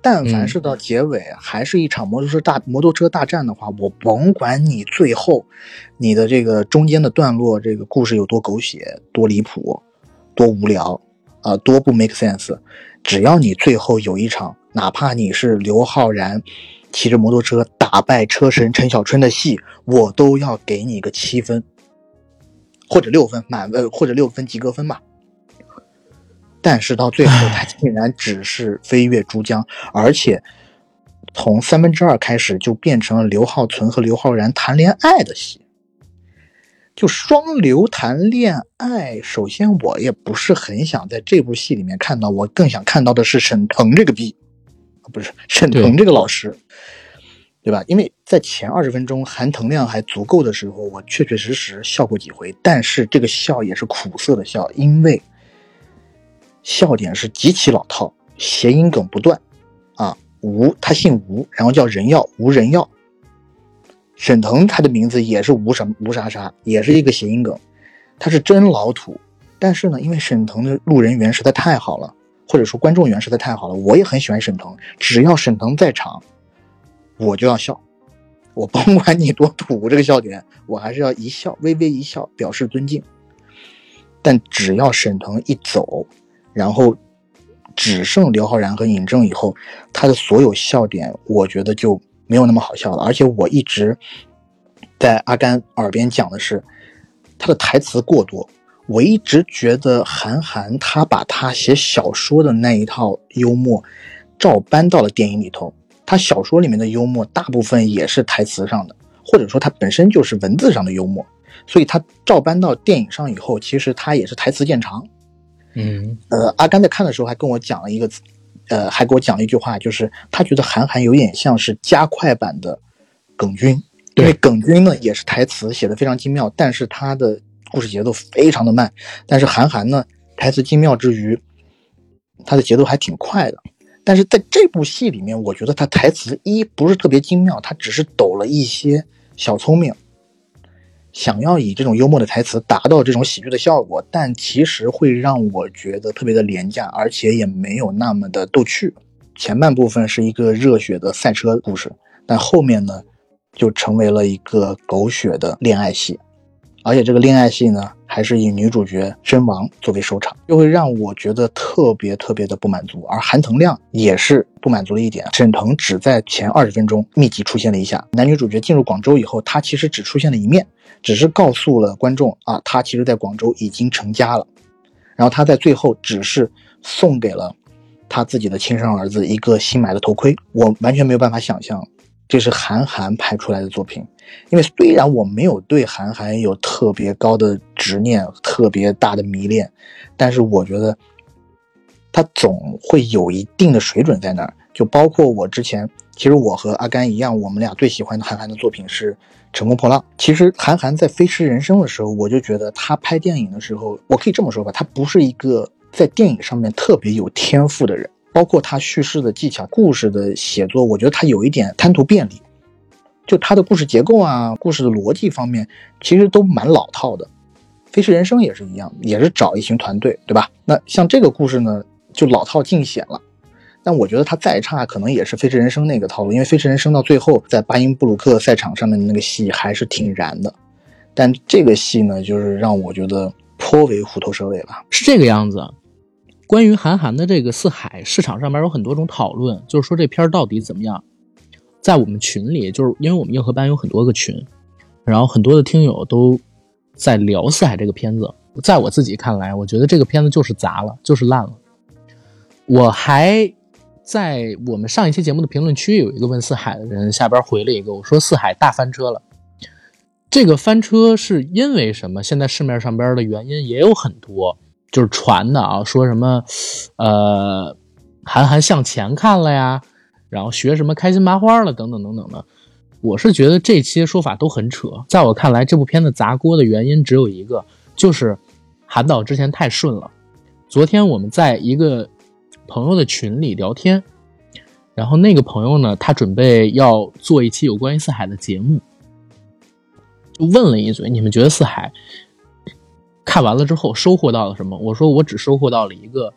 但凡是到结尾还是一场摩托车大摩托车大战的话，我甭管你最后你的这个中间的段落，这个故事有多狗血、多离谱、多无聊啊，多不 make sense，只要你最后有一场，哪怕你是刘昊然骑着摩托车打败车神陈小春的戏，我都要给你个七分或者六分满分或者六分及格分吧。但是到最后，他竟然只是飞越珠江，而且从三分之二开始就变成了刘浩存和刘昊然谈恋爱的戏，就双流谈恋爱。首先，我也不是很想在这部戏里面看到，我更想看到的是沈腾这个逼，不是沈腾这个老师，对吧？因为在前二十分钟含腾量还足够的时候，我确确实实笑过几回，但是这个笑也是苦涩的笑，因为。笑点是极其老套，谐音梗不断，啊，吴他姓吴，然后叫人药吴人药。沈腾他的名字也是吴什么吴啥啥，也是一个谐音梗，他是真老土。但是呢，因为沈腾的路人缘实在太好了，或者说观众缘实在太好了，我也很喜欢沈腾。只要沈腾在场，我就要笑，我甭管你多土，这个笑点我还是要一笑，微微一笑表示尊敬。但只要沈腾一走，然后，只剩刘昊然和尹正以后，他的所有笑点，我觉得就没有那么好笑了。而且我一直在阿甘耳边讲的是，他的台词过多。我一直觉得韩寒他把他写小说的那一套幽默照搬到了电影里头。他小说里面的幽默大部分也是台词上的，或者说他本身就是文字上的幽默，所以他照搬到电影上以后，其实他也是台词见长。嗯，呃，阿甘在看的时候还跟我讲了一个，呃，还给我讲了一句话，就是他觉得韩寒有点像是加快版的耿军，因为耿军呢也是台词写的非常精妙，但是他的故事节奏非常的慢，但是韩寒呢台词精妙之余，他的节奏还挺快的，但是在这部戏里面，我觉得他台词一不是特别精妙，他只是抖了一些小聪明。想要以这种幽默的台词达到这种喜剧的效果，但其实会让我觉得特别的廉价，而且也没有那么的逗趣。前半部分是一个热血的赛车故事，但后面呢，就成为了一个狗血的恋爱戏。而且这个恋爱戏呢，还是以女主角身亡作为收场，就会让我觉得特别特别的不满足。而韩腾亮也是不满足的一点，沈腾只在前二十分钟密集出现了一下，男女主角进入广州以后，他其实只出现了一面，只是告诉了观众啊，他其实在广州已经成家了。然后他在最后只是送给了他自己的亲生儿子一个新买的头盔，我完全没有办法想象。这是韩寒拍出来的作品，因为虽然我没有对韩寒有特别高的执念、特别大的迷恋，但是我觉得他总会有一定的水准在那儿。就包括我之前，其实我和阿甘一样，我们俩最喜欢的韩寒的作品是《乘风破浪》。其实韩寒在《飞驰人生》的时候，我就觉得他拍电影的时候，我可以这么说吧，他不是一个在电影上面特别有天赋的人。包括他叙事的技巧、故事的写作，我觉得他有一点贪图便利，就他的故事结构啊、故事的逻辑方面，其实都蛮老套的。《飞驰人生》也是一样，也是找一群团队，对吧？那像这个故事呢，就老套尽显了。但我觉得他再差，可能也是《飞驰人生》那个套路，因为《飞驰人生》到最后在巴音布鲁克赛场上面的那个戏还是挺燃的。但这个戏呢，就是让我觉得颇为虎头蛇尾吧。是这个样子。关于韩寒的这个《四海》，市场上面有很多种讨论，就是说这片儿到底怎么样？在我们群里，就是因为我们硬核班有很多个群，然后很多的听友都在聊《四海》这个片子。在我自己看来，我觉得这个片子就是砸了，就是烂了。我还在我们上一期节目的评论区有一个问《四海》的人，下边回了一个，我说《四海》大翻车了。这个翻车是因为什么？现在市面上边的原因也有很多。就是传的啊，说什么，呃，韩寒向前看了呀，然后学什么开心麻花了，等等等等的。我是觉得这些说法都很扯。在我看来，这部片子砸锅的原因只有一个，就是韩导之前太顺了。昨天我们在一个朋友的群里聊天，然后那个朋友呢，他准备要做一期有关于四海的节目，就问了一嘴：“你们觉得四海看完了之后收获到了什么？”我说：“我只收获到了一个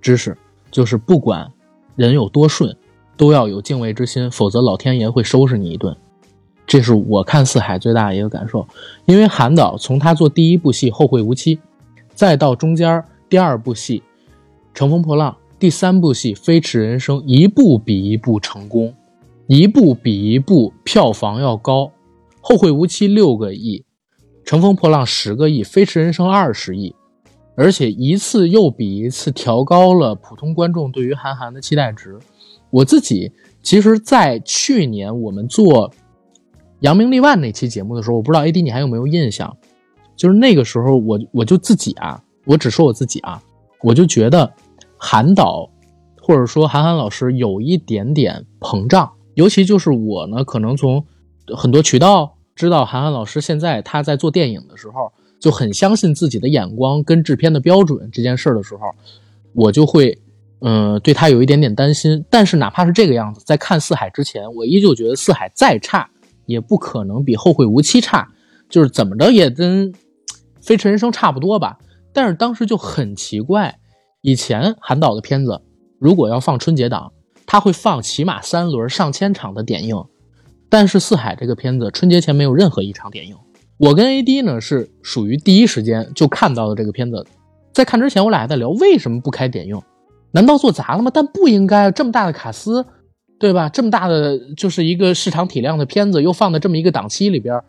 知识，就是不管人有多顺，都要有敬畏之心，否则老天爷会收拾你一顿。”这是我看四海最大的一个感受。因为韩导从他做第一部戏《后会无期》，再到中间第二部戏《乘风破浪》，第三部戏《飞驰人生》，一部比一部成功，一部比一部票房要高。后会无期六个亿，乘风破浪十个亿，飞驰人生二十亿，而且一次又比一次调高了普通观众对于韩寒的期待值。我自己其实，在去年我们做《扬名立万》那期节目的时候，我不知道 AD 你还有没有印象？就是那个时候，我我就自己啊，我只说我自己啊，我就觉得韩导或者说韩寒老师有一点点膨胀，尤其就是我呢，可能从很多渠道。知道韩寒老师现在他在做电影的时候就很相信自己的眼光跟制片的标准这件事的时候，我就会，嗯，对他有一点点担心。但是哪怕是这个样子，在看《四海》之前，我依旧觉得《四海》再差也不可能比《后会无期》差，就是怎么着也跟《飞驰人生》差不多吧。但是当时就很奇怪，以前韩导的片子如果要放春节档，他会放起码三轮上千场的点映。但是四海这个片子春节前没有任何一场点映，我跟 AD 呢是属于第一时间就看到了这个片子，在看之前我俩还在聊为什么不开点映，难道做砸了吗？但不应该这么大的卡司，对吧？这么大的就是一个市场体量的片子，又放在这么一个档期里边，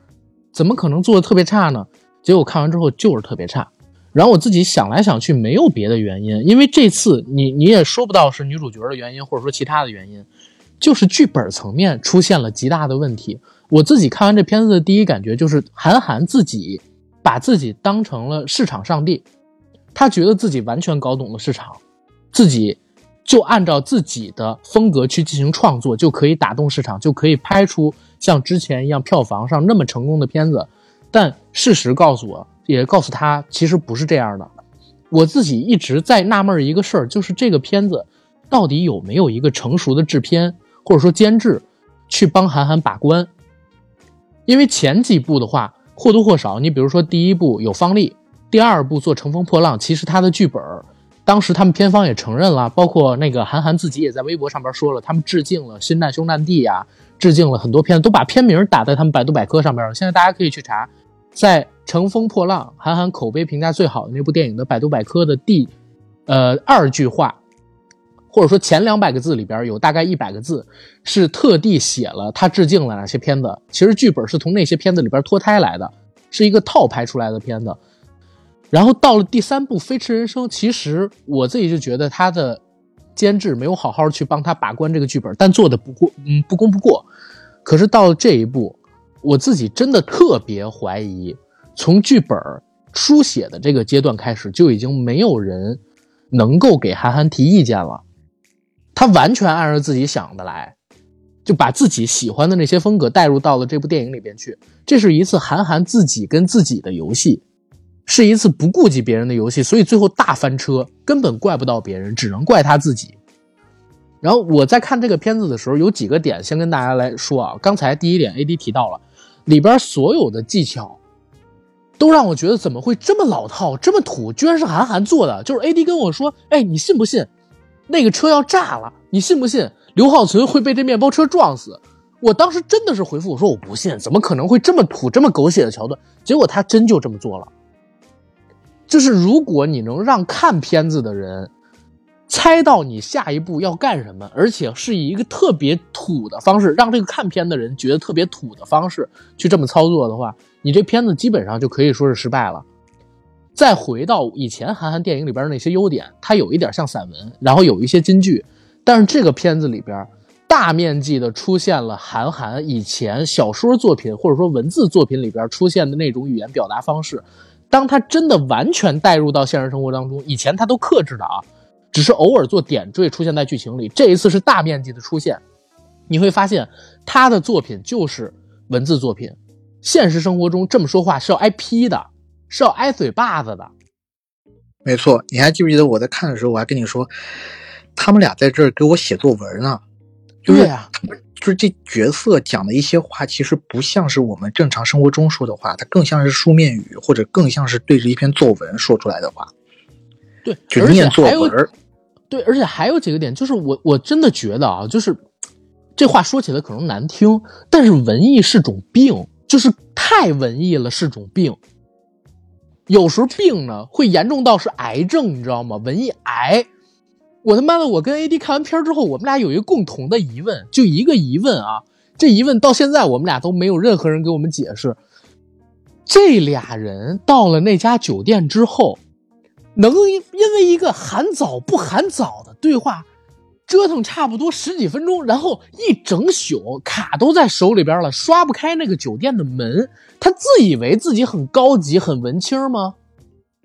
怎么可能做的特别差呢？结果看完之后就是特别差。然后我自己想来想去，没有别的原因，因为这次你你也说不到是女主角的原因，或者说其他的原因。就是剧本层面出现了极大的问题。我自己看完这片子的第一感觉就是，韩寒自己把自己当成了市场上帝，他觉得自己完全搞懂了市场，自己就按照自己的风格去进行创作，就可以打动市场，就可以拍出像之前一样票房上那么成功的片子。但事实告诉我，也告诉他，其实不是这样的。我自己一直在纳闷一个事儿，就是这个片子到底有没有一个成熟的制片？或者说监制去帮韩寒把关，因为前几部的话或多或少，你比如说第一部有方力，第二部做《乘风破浪》，其实他的剧本，当时他们片方也承认了，包括那个韩寒自己也在微博上边说了，他们致敬了《新难兄难弟》呀，致敬了很多片子，都把片名打在他们百度百科上边了。现在大家可以去查，在《乘风破浪》韩寒口碑评价最好的那部电影的百度百科的第，呃二句话。或者说前两百个字里边有大概一百个字是特地写了他致敬了哪些片子，其实剧本是从那些片子里边脱胎来的，是一个套拍出来的片子。然后到了第三部《飞驰人生》，其实我自己就觉得他的监制没有好好去帮他把关这个剧本，但做的不过，嗯，不功不过。可是到了这一步，我自己真的特别怀疑，从剧本书写的这个阶段开始，就已经没有人能够给韩寒提意见了。他完全按照自己想的来，就把自己喜欢的那些风格带入到了这部电影里边去。这是一次韩寒自己跟自己的游戏，是一次不顾及别人的游戏，所以最后大翻车，根本怪不到别人，只能怪他自己。然后我在看这个片子的时候，有几个点先跟大家来说啊。刚才第一点，A D 提到了里边所有的技巧，都让我觉得怎么会这么老套，这么土，居然是韩寒做的。就是 A D 跟我说，哎，你信不信？那个车要炸了，你信不信刘浩存会被这面包车撞死？我当时真的是回复我说我不信，怎么可能会这么土、这么狗血的桥段？结果他真就这么做了。就是如果你能让看片子的人猜到你下一步要干什么，而且是以一个特别土的方式，让这个看片的人觉得特别土的方式去这么操作的话，你这片子基本上就可以说是失败了。再回到以前韩寒电影里边的那些优点，它有一点像散文，然后有一些金句，但是这个片子里边大面积的出现了韩寒以前小说作品或者说文字作品里边出现的那种语言表达方式。当他真的完全带入到现实生活当中，以前他都克制的啊，只是偶尔做点缀出现在剧情里，这一次是大面积的出现，你会发现他的作品就是文字作品，现实生活中这么说话是要挨批的。是要挨嘴巴子的，没错。你还记不记得我在看的时候，我还跟你说，他们俩在这儿给我写作文呢？对呀，就是这角色讲的一些话，其实不像是我们正常生活中说的话，它更像是书面语，或者更像是对着一篇作文说出来的话。对，就念作文。对，而且还有几个点，就是我我真的觉得啊，就是这话说起来可能难听，但是文艺是种病，就是太文艺了是种病。有时候病呢会严重到是癌症，你知道吗？文艺癌。我他妈的，我跟 AD 看完片之后，我们俩有一个共同的疑问，就一个疑问啊，这疑问到现在我们俩都没有任何人给我们解释。这俩人到了那家酒店之后。能因因为一个含早不含早的对话，折腾差不多十几分钟，然后一整宿卡都在手里边了，刷不开那个酒店的门，他自以为自己很高级很文青吗？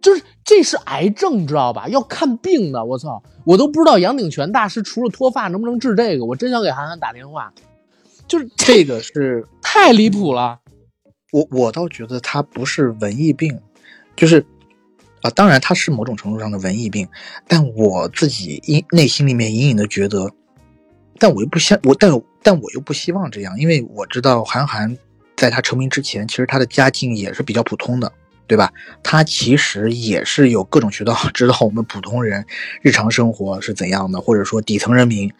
就是这是癌症，知道吧？要看病的，我操，我都不知道杨鼎全大师除了脱发能不能治这个，我真想给韩寒打电话。就是这个是太离谱了，我我倒觉得他不是文艺病，就是。啊，当然他是某种程度上的文艺病，但我自己隐内心里面隐隐的觉得，但我又不希我但但我又不希望这样，因为我知道韩寒在他成名之前，其实他的家境也是比较普通的，对吧？他其实也是有各种渠道 知道我们普通人日常生活是怎样的，或者说底层人民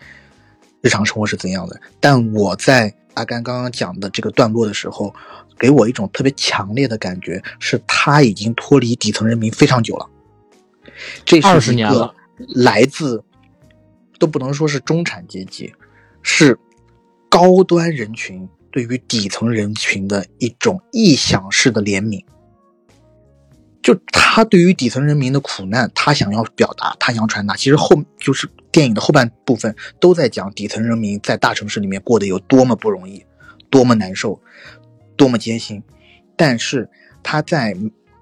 日常生活是怎样的。但我在阿甘刚刚讲的这个段落的时候。给我一种特别强烈的感觉，是他已经脱离底层人民非常久了。这是一个来自都不能说是中产阶级，是高端人群对于底层人群的一种臆想式的怜悯。就他对于底层人民的苦难，他想要表达，他想传达。其实后就是电影的后半部分都在讲底层人民在大城市里面过得有多么不容易，多么难受。多么艰辛，但是他在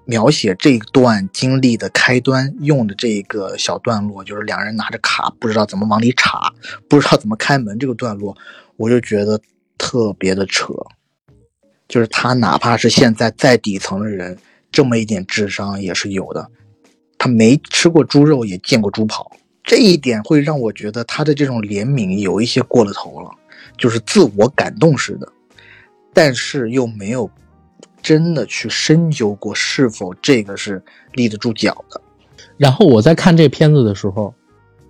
描写这段经历的开端用的这个小段落，就是两人拿着卡不知道怎么往里插，不知道怎么开门这个段落，我就觉得特别的扯。就是他哪怕是现在再底层的人，这么一点智商也是有的。他没吃过猪肉，也见过猪跑，这一点会让我觉得他的这种怜悯有一些过了头了，就是自我感动似的。但是又没有真的去深究过是否这个是立得住脚的。然后我在看这片子的时候，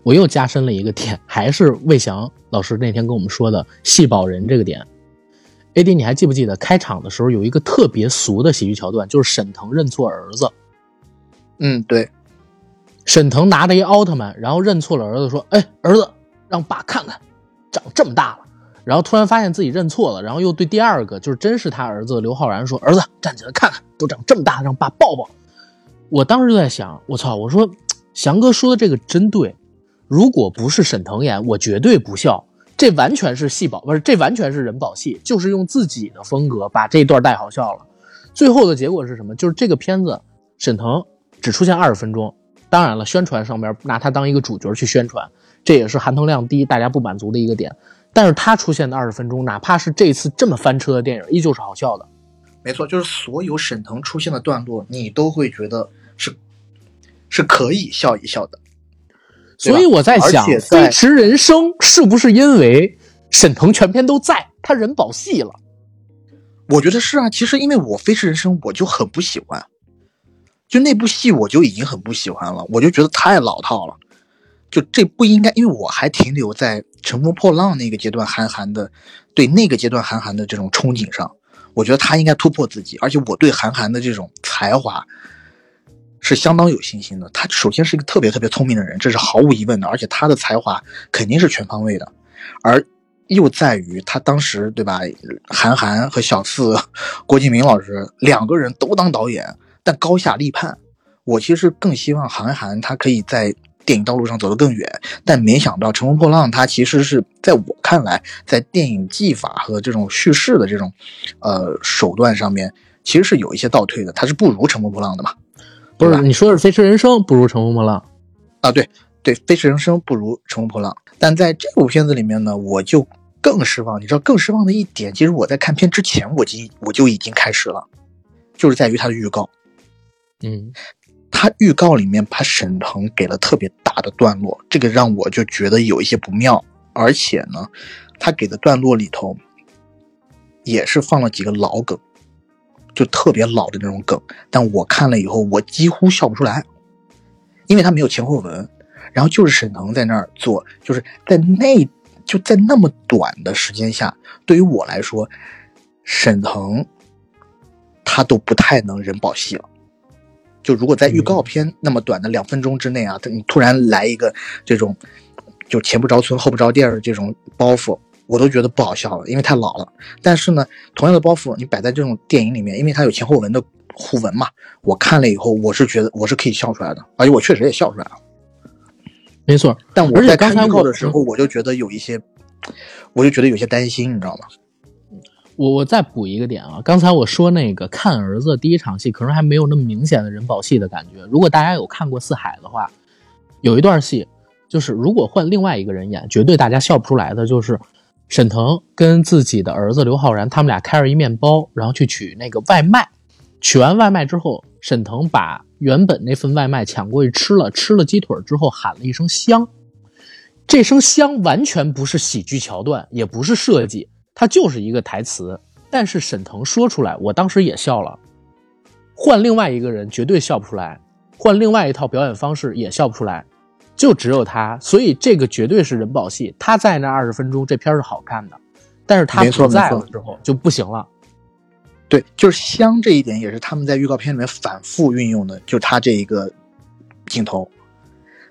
我又加深了一个点，还是魏翔老师那天跟我们说的戏保人这个点。AD，你还记不记得开场的时候有一个特别俗的喜剧桥段，就是沈腾认错儿子。嗯，对，沈腾拿着一奥特曼，然后认错了儿子，说：“哎，儿子，让爸看看，长这么大了。”然后突然发现自己认错了，然后又对第二个就是真是他儿子刘昊然说：“儿子，站起来看看，都长这么大，让爸抱抱。”我当时就在想，我操，我说翔哥说的这个真对，如果不是沈腾演，我绝对不笑。这完全是戏宝，不是这完全是人宝戏，就是用自己的风格把这一段带好笑了。最后的结果是什么？就是这个片子沈腾只出现二十分钟，当然了，宣传上面拿他当一个主角去宣传，这也是含糖量低、大家不满足的一个点。但是他出现的二十分钟，哪怕是这次这么翻车的电影，依旧是好笑的。没错，就是所有沈腾出现的段落，你都会觉得是是可以笑一笑的。所以我在想，《飞驰人生》是不是因为沈腾全篇都在，他人保戏了？我觉得是啊。其实因为我《飞驰人生》，我就很不喜欢，就那部戏我就已经很不喜欢了，我就觉得太老套了。就这不应该，因为我还停留在《乘风破浪》那个阶段，韩寒的对那个阶段韩寒的这种憧憬上，我觉得他应该突破自己。而且我对韩寒的这种才华是相当有信心的。他首先是一个特别特别聪明的人，这是毫无疑问的。而且他的才华肯定是全方位的，而又在于他当时对吧？韩寒和小四郭敬明老师两个人都当导演，但高下立判。我其实更希望韩寒他可以在。电影道路上走得更远，但没想到《乘风破浪》它其实是在我看来，在电影技法和这种叙事的这种，呃手段上面，其实是有一些倒退的。它是不如《乘风破浪》的嘛？不是，你说是《飞驰人生》不如《乘风破浪》啊？对对，《飞驰人生》不如《乘风破浪》。但在这部片子里面呢，我就更失望。你知道更失望的一点，其实我在看片之前，我就我就已经开始了，就是在于它的预告。嗯。他预告里面把沈腾给了特别大的段落，这个让我就觉得有一些不妙。而且呢，他给的段落里头也是放了几个老梗，就特别老的那种梗。但我看了以后，我几乎笑不出来，因为他没有前后文，然后就是沈腾在那儿做，就是在那就在那么短的时间下，对于我来说，沈腾他都不太能人保戏了。就如果在预告片那么短的两分钟之内啊，他你突然来一个这种就前不着村后不着店的这种包袱，我都觉得不好笑了，因为太老了。但是呢，同样的包袱你摆在这种电影里面，因为它有前后文的互文嘛，我看了以后，我是觉得我是可以笑出来的，而且我确实也笑出来了。没错，但我在看预告的时候，我就觉得有一些，我就觉得有些担心，你知道吗？我我再补一个点啊，刚才我说那个看儿子第一场戏，可能还没有那么明显的人保戏的感觉。如果大家有看过《四海》的话，有一段戏，就是如果换另外一个人演，绝对大家笑不出来的，就是沈腾跟自己的儿子刘昊然，他们俩开着一面包，然后去取那个外卖。取完外卖之后，沈腾把原本那份外卖抢过去吃了，吃了鸡腿之后喊了一声香，这声香完全不是喜剧桥段，也不是设计。它就是一个台词，但是沈腾说出来，我当时也笑了。换另外一个人绝对笑不出来，换另外一套表演方式也笑不出来，就只有他，所以这个绝对是人保戏。他在那二十分钟，这片是好看的，但是他不在了之后就不行了。对，就是香这一点也是他们在预告片里面反复运用的，就他这一个镜头。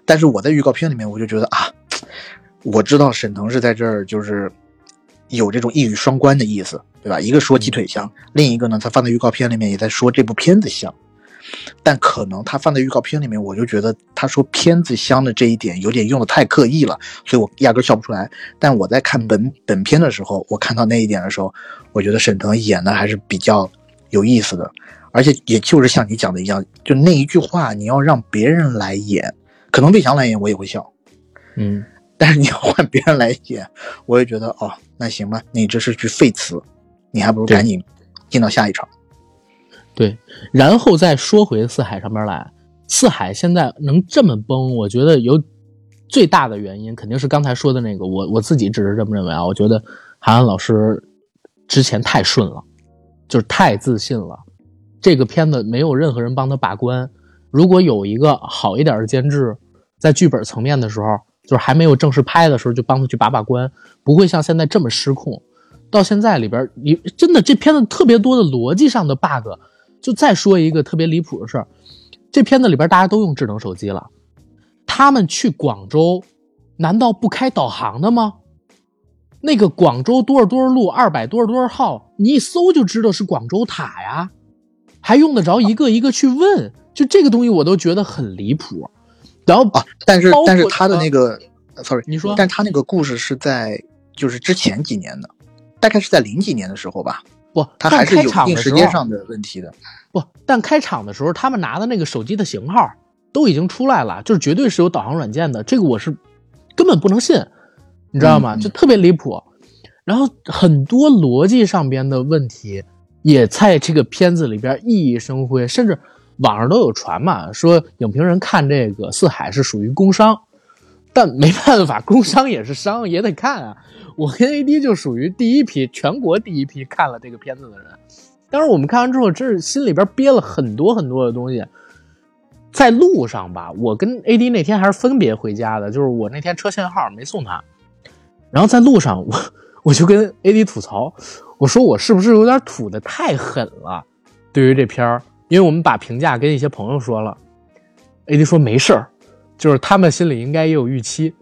但是我在预告片里面我就觉得啊，我知道沈腾是在这儿就是有这种一语双关的意思，对吧？一个说鸡腿香，另一个呢，他放在预告片里面也在说这部片子香。但可能他放在预告片里面，我就觉得他说片子香的这一点有点用的太刻意了，所以我压根笑不出来。但我在看本本片的时候，我看到那一点的时候，我觉得沈腾演的还是比较有意思的，而且也就是像你讲的一样，就那一句话，你要让别人来演，可能魏翔来演我也会笑，嗯，但是你要换别人来写，我也觉得哦，那行吧，你这是句废词，你还不如赶紧进到下一场。对。然后再说回四海上边来，四海现在能这么崩，我觉得有最大的原因肯定是刚才说的那个，我我自己只是这么认为啊，我觉得韩寒老师之前太顺了，就是太自信了。这个片子没有任何人帮他把关，如果有一个好一点的监制，在剧本层面的时候，就是还没有正式拍的时候就帮他去把把关，不会像现在这么失控。到现在里边，你真的这片子特别多的逻辑上的 bug。就再说一个特别离谱的事儿，这片子里边大家都用智能手机了，他们去广州，难道不开导航的吗？那个广州多少多少路二百多少多少号，你一搜就知道是广州塔呀，还用得着一个一个去问？就这个东西我都觉得很离谱。然后啊，但是但是他的那个呃，sorry，你说但他那个故事是在就是之前几年的，大概是在零几年的时候吧，不，他还是有一定时间上的问题的。不，但开场的时候，他们拿的那个手机的型号都已经出来了，就是绝对是有导航软件的，这个我是根本不能信，你知道吗？就特别离谱。然后很多逻辑上边的问题也在这个片子里边熠熠生辉，甚至网上都有传嘛，说影评人看这个《四海》是属于工伤，但没办法，工伤也是伤，也得看啊。我跟 AD 就属于第一批，全国第一批看了这个片子的人。当时我们看完之后，真是心里边憋了很多很多的东西。在路上吧，我跟 AD 那天还是分别回家的，就是我那天车限号没送他，然后在路上我 我就跟 AD 吐槽，我说我是不是有点吐的太狠了？对于这片儿，因为我们把评价跟一些朋友说了，AD 说没事儿，就是他们心里应该也有预期。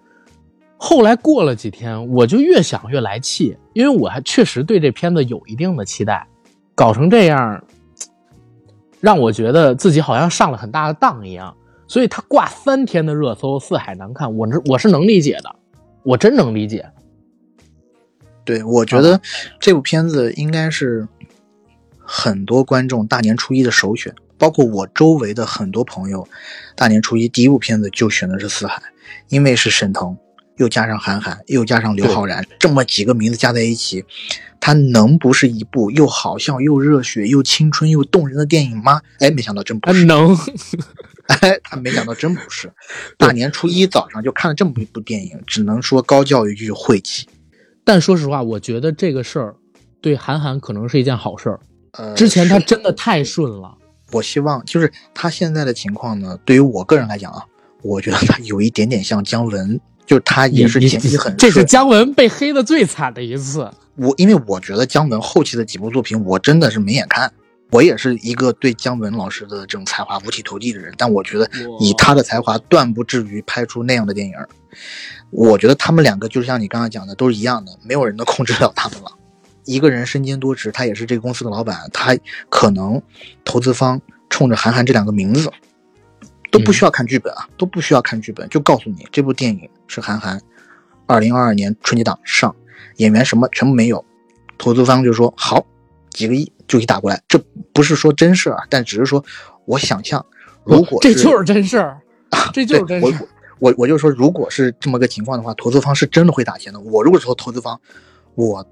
后来过了几天，我就越想越来气，因为我还确实对这片子有一定的期待。搞成这样，让我觉得自己好像上了很大的当一样。所以他挂三天的热搜，四海难看，我是我是能理解的，我真能理解。对，我觉得这部片子应该是很多观众大年初一的首选，包括我周围的很多朋友，大年初一第一部片子就选的是《四海》，因为是沈腾，又加上韩寒，又加上刘昊然，这么几个名字加在一起，它能不是一部又好笑又热血又青春又动人的电影吗？哎，没想到真不是，他能，哎，他没想到真不是。大年初一早上就看了这么一部电影，只能说高叫一句晦气。但说实话，我觉得这个事儿对韩寒可能是一件好事儿。呃，之前他真的太顺了。我希望就是他现在的情况呢，对于我个人来讲啊，我觉得他有一点点像姜文，就是他也是你剪辑很这是姜文被黑的最惨的一次。我因为我觉得姜文后期的几部作品，我真的是没眼看。我也是一个对姜文老师的这种才华五体投地的人，但我觉得以他的才华，断不至于拍出那样的电影。我觉得他们两个就像你刚刚讲的，都是一样的，没有人能控制了他们了。一个人身兼多职，他也是这个公司的老板，他可能投资方冲着韩寒这两个名字，都不需要看剧本啊，都不需要看剧本，就告诉你这部电影是韩寒，二零二二年春节档上，演员什么全部没有，投资方就说好，几个亿就给打过来，这不是说真事儿啊，但只是说我想象，如果是这就是真事儿，这就是真事儿。我我我就说，如果是这么个情况的话，投资方是真的会打钱的。我如果说投资方，我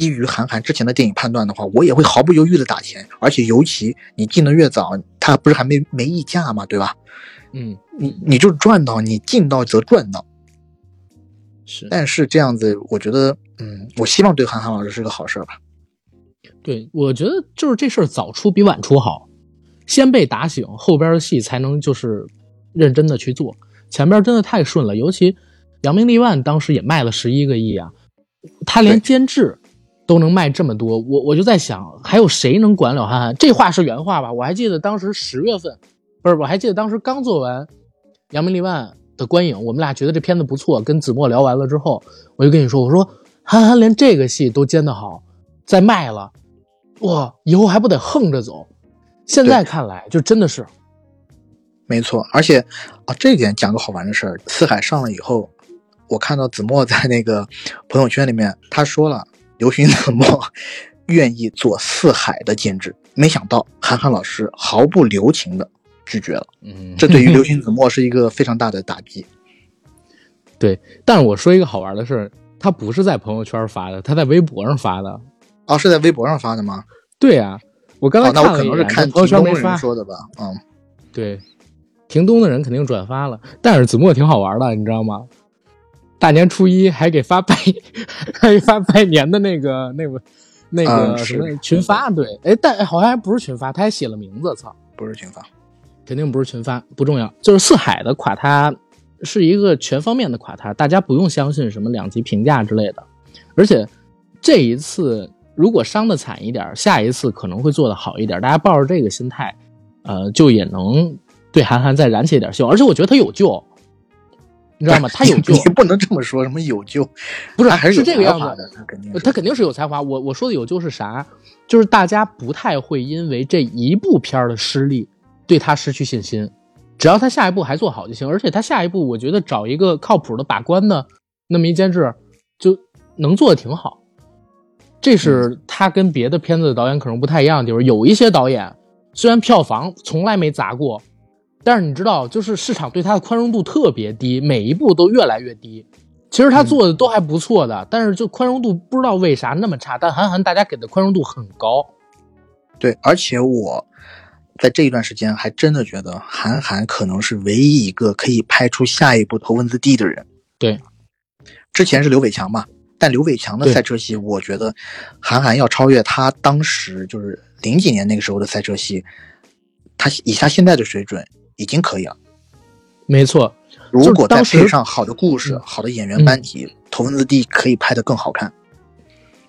基于韩寒之前的电影判断的话，我也会毫不犹豫的打钱，而且尤其你进的越早，他不是还没没溢价嘛，对吧？嗯，你你就赚到，你进到则赚到。是但是这样子，我觉得，嗯，我希望对韩寒老师是个好事儿吧。对，我觉得就是这事儿早出比晚出好，先被打醒，后边的戏才能就是认真的去做。前边真的太顺了，尤其扬名立万当时也卖了十一个亿啊，他连监制都能卖这么多，我我就在想，还有谁能管了韩寒？这话是原话吧？我还记得当时十月份，不是，我还记得当时刚做完扬名立万的观影，我们俩觉得这片子不错，跟子墨聊完了之后，我就跟你说，我说韩寒连这个戏都监得好，再卖了。哇，以后还不得横着走？现在看来，就真的是，没错，而且啊，这一点讲个好玩的事儿，《四海》上了以后，我看到子墨在那个朋友圈里面，他说了，刘勋子墨愿意做《四海》的监制，没想到韩寒老师毫不留情的拒绝了，嗯，这对于刘勋子墨是一个非常大的打击。对。但是我说一个好玩的事儿，他不是在朋友圈发的，他在微博上发的。哦，是在微博上发的吗？对呀、我刚才哦，那我可能是看朋友圈没发。人说的吧。嗯，对，屏东的人肯定转发了，但是子墨挺好玩的，你知道吗？大年初一还给发拜，还给发拜年的那个 那个那个嗯什么是群发，对，哎，但哎好像还不是群发，他还写了名字，操，不是群发。肯定不是群发，不重要。就是四海的垮塌是一个全方面的垮塌，大家不用相信什么两极评价之类的。而且这一次如果伤的惨一点，下一次可能会做得好一点。大家抱着这个心态，呃，就也能对韩寒再燃起一点希望。而且我觉得他有救，你知道吗？他有救你，不能这么说，什么有救，不是还是是这个样子的，他肯定是他肯定是有才华。我我说的有救是啥？就是大家不太会因为这一部片的失利对他失去信心，只要他下一步还做好就行。而且他下一步，我觉得找一个靠谱的把关的那么一监制，就能做的挺好。这是他跟别的片子的导演可能不太一样的地方。有一些导演虽然票房从来没砸过，但是你知道，就是市场对他的宽容度特别低，每一步都越来越低。其实他做的都还不错的，但是就宽容度不知道为啥那么差。但韩寒大家给的宽容度很高，对，而且我在这一段时间还真的觉得韩寒可能是唯一一个可以拍出下一部《头文字 D》的人。对，之前是刘伟强嘛，但刘伟强的赛车戏，我觉得韩寒要超越他当时就是零几年那个时候的赛车戏，他以他现在的水准已经可以了。没错，如果再配上好的故事、嗯好的演员班底，头文字 D》可以拍得更好看。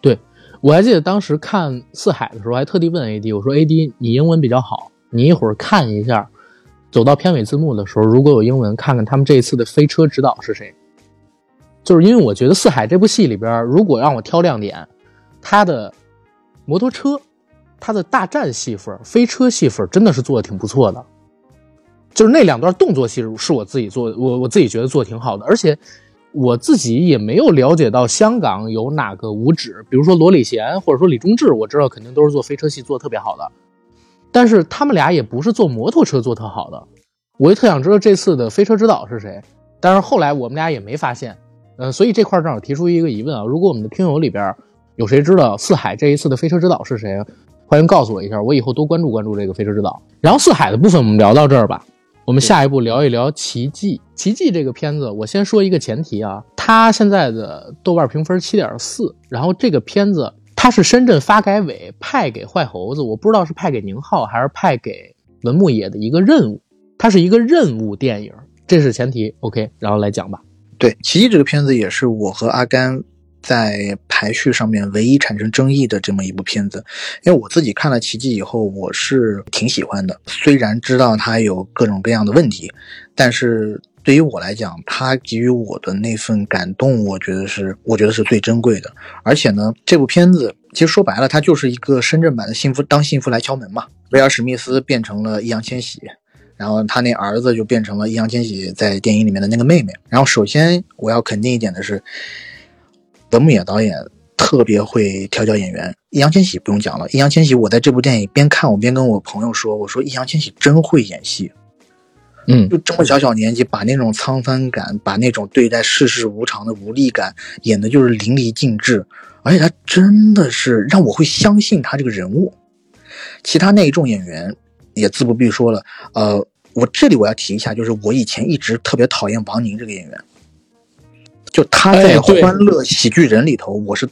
对我还记得当时看《四海》的时候，还特地问 AD，我说 AD 你英文比较好，你一会儿看一下，走到片尾字幕的时候，如果有英文，看看他们这一次的飞车指导是谁。就是因为我觉得《四海》这部戏里边，如果让我挑亮点，它的摩托车、它的大战戏份、飞车戏份真的是做的挺不错的。就是那两段动作戏是我自己做，我我自己觉得做的挺好的，而且我自己也没有了解到香港有哪个武指，比如说罗礼贤或者说李忠志，我知道肯定都是做飞车戏做的特别好的，但是他们俩也不是做摩托车做特好的。我也特想知道这次的飞车指导是谁，但是后来我们俩也没发现，呃，所以这块正好提出一个疑问啊，如果我们的听友里边有谁知道四海这一次的飞车指导是谁，欢迎告诉我一下，我以后多关注关注这个飞车指导。然后四海的部分我们聊到这儿吧。我们下一步聊一聊《奇迹》。《奇迹》这个片子，我先说一个前提啊，它现在的豆瓣评分七点四，然后这个片子它是深圳发改委派给坏猴子，我不知道是派给宁浩还是派给文牧野的一个任务，它是一个任务电影，这是前提。OK，然后来讲吧。对，《奇迹》这个片子也是我和阿甘。在排序上面唯一产生争议的这么一部片子，因为我自己看了《奇迹》以后，我是挺喜欢的。虽然知道它有各种各样的问题，但是对于我来讲，它给予我的那份感动，我觉得是我觉得是最珍贵的。而且呢，这部片子其实说白了，它就是一个深圳版的《幸福当幸福来敲门》嘛。威尔史密斯变成了易烊千玺，然后他那儿子就变成了易烊千玺在电影里面的那个妹妹。然后首先我要肯定一点的是。文牧野导演特别会调教演员，易烊千玺不用讲了。易烊千玺，我在这部电影边看我边跟我朋友说：“我说易烊千玺真会演戏，嗯，就这么小小年纪，把那种沧桑感，把那种对待世事无常的无力感演的就是淋漓尽致，而且他真的是让我会相信他这个人物。其他那一众演员也自不必说了。呃，我这里我要提一下，就是我以前一直特别讨厌王宁这个演员。”就他在《欢乐喜剧人》里头，我是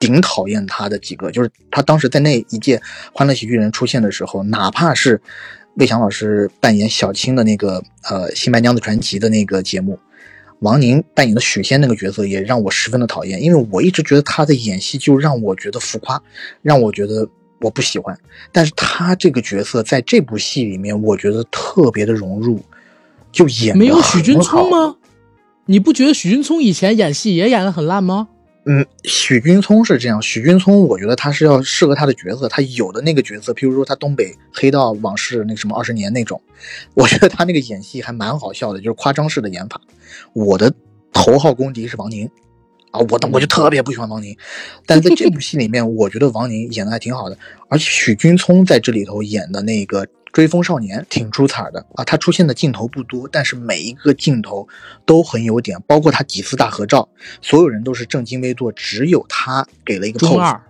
顶讨厌他的几个。就是他当时在那一届《欢乐喜剧人》出现的时候，哪怕是魏翔老师扮演小青的那个呃《新白娘子传奇》的那个节目，王宁扮演的许仙那个角色也让我十分的讨厌，因为我一直觉得他的演戏就让我觉得浮夸，让我觉得我不喜欢。但是他这个角色在这部戏里面，我觉得特别的融入，就演没有许君聪吗？你不觉得许君聪以前演戏也演的很烂吗？嗯，许君聪是这样。许君聪，我觉得他是要适合他的角色，他有的那个角色，譬如说他东北黑道往事那什么二十年那种，我觉得他那个演戏还蛮好笑的，就是夸张式的演法。我的头号公敌是王宁啊，我我就特别不喜欢王宁，但在这部戏里面，我觉得王宁演的还挺好的，而且许君聪在这里头演的那个。追风少年挺出彩的啊，他出现的镜头不多，但是每一个镜头都很有点，包括他几次大合照，所有人都是正襟危坐，只有他给了一个 pose，中二，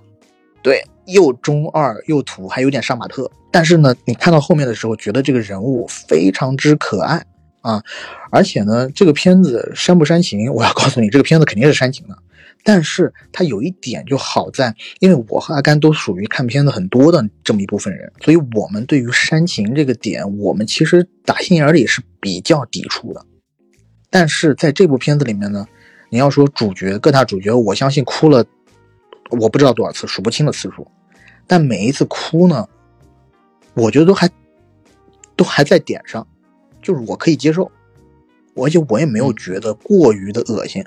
对，又中二又土，还有点杀马特。但是呢，你看到后面的时候，觉得这个人物非常之可爱啊，而且呢，这个片子煽不煽情？我要告诉你，这个片子肯定是煽情的。但是它有一点就好在，因为我和阿甘都属于看片子很多的这么一部分人，所以我们对于煽情这个点，我们其实打心眼里是比较抵触的。但是在这部片子里面呢，你要说主角各大主角，我相信哭了，我不知道多少次，数不清的次数。但每一次哭呢，我觉得都还都还在点上，就是我可以接受，而且我也没有觉得过于的恶心。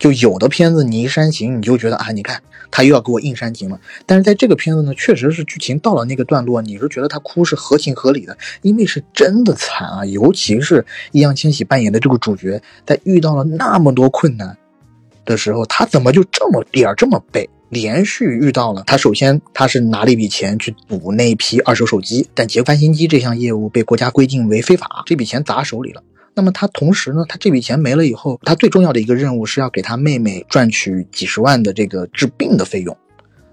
就有的片子你一煽情，你就觉得啊，你看他又要给我硬煽情了。但是在这个片子呢，确实是剧情到了那个段落，你是觉得他哭是合情合理的，因为是真的惨啊。尤其是易烊千玺扮演的这个主角，在遇到了那么多困难的时候，他怎么就这么点儿这么背？连续遇到了他，首先他是拿了一笔钱去补那批二手手机，但结翻新机这项业务被国家规定为非法，这笔钱砸手里了。那么他同时呢，他这笔钱没了以后，他最重要的一个任务是要给他妹妹赚取几十万的这个治病的费用。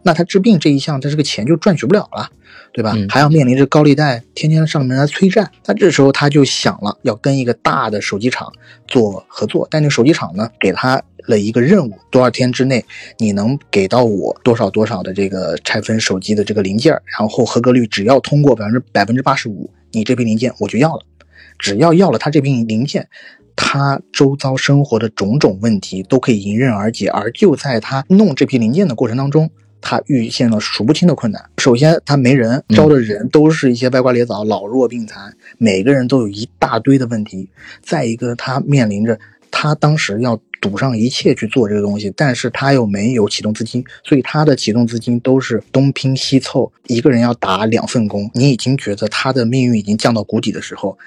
那他治病这一项，他这个钱就赚取不了了，对吧？还要面临着高利贷，天天上门来催债。那这时候他就想了，要跟一个大的手机厂做合作。但那手机厂呢，给他了一个任务：多少天之内你能给到我多少多少的这个拆分手机的这个零件，然后合格率只要通过百分之百分之八十五，你这批零件我就要了。只要要了他这批零件，他周遭生活的种种问题都可以迎刃而解。而就在他弄这批零件的过程当中，他遇见了数不清的困难。首先，他没人招的人都是一些歪瓜裂枣、老弱病残，每个人都有一大堆的问题。再一个，他面临着他当时要赌上一切去做这个东西，但是他又没有启动资金，所以他的启动资金都是东拼西凑，一个人要打两份工。你已经觉得他的命运已经降到谷底的时候。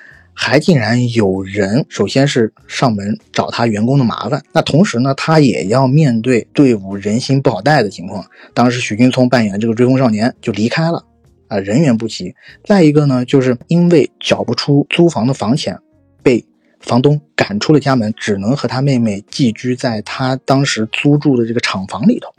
还竟然有人，首先是上门找他员工的麻烦，那同时呢，他也要面对队伍人心不好带的情况。当时许君聪扮演的这个追风少年就离开了，啊，人员不齐。再一个呢，就是因为缴不出租房的房钱，被房东赶出了家门，只能和他妹妹寄居在他当时租住的这个厂房里头。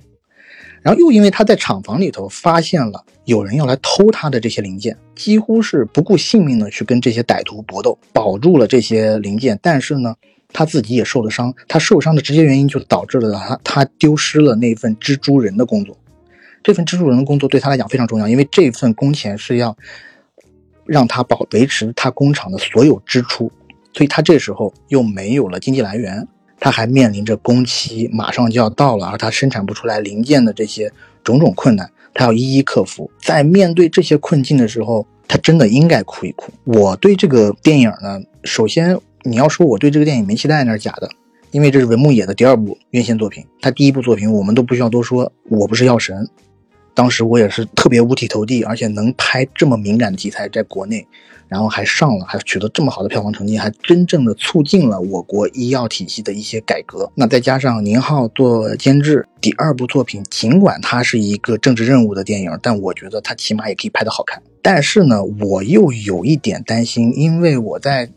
然后又因为他在厂房里头发现了有人要来偷他的这些零件，几乎是不顾性命的去跟这些歹徒搏斗，保住了这些零件。但是呢，他自己也受了伤。他受伤的直接原因就导致了他他丢失了那份蜘蛛人的工作。这份蜘蛛人的工作对他来讲非常重要，因为这份工钱是要让他保维持他工厂的所有支出，所以他这时候又没有了经济来源。他还面临着工期马上就要到了，而他生产不出来零件的这些种种困难，他要一一克服。在面对这些困境的时候，他真的应该哭一哭。我对这个电影呢，首先你要说我对这个电影没期待那是假的，因为这是文牧野的第二部院线作品，他第一部作品我们都不需要多说，我不是药神。当时我也是特别五体投地，而且能拍这么敏感的题材在国内，然后还上了，还取得这么好的票房成绩，还真正的促进了我国医药体系的一些改革。那再加上宁浩做监制，第二部作品尽管它是一个政治任务的电影，但我觉得它起码也可以拍得好看。但是呢，我又有一点担心，因为我在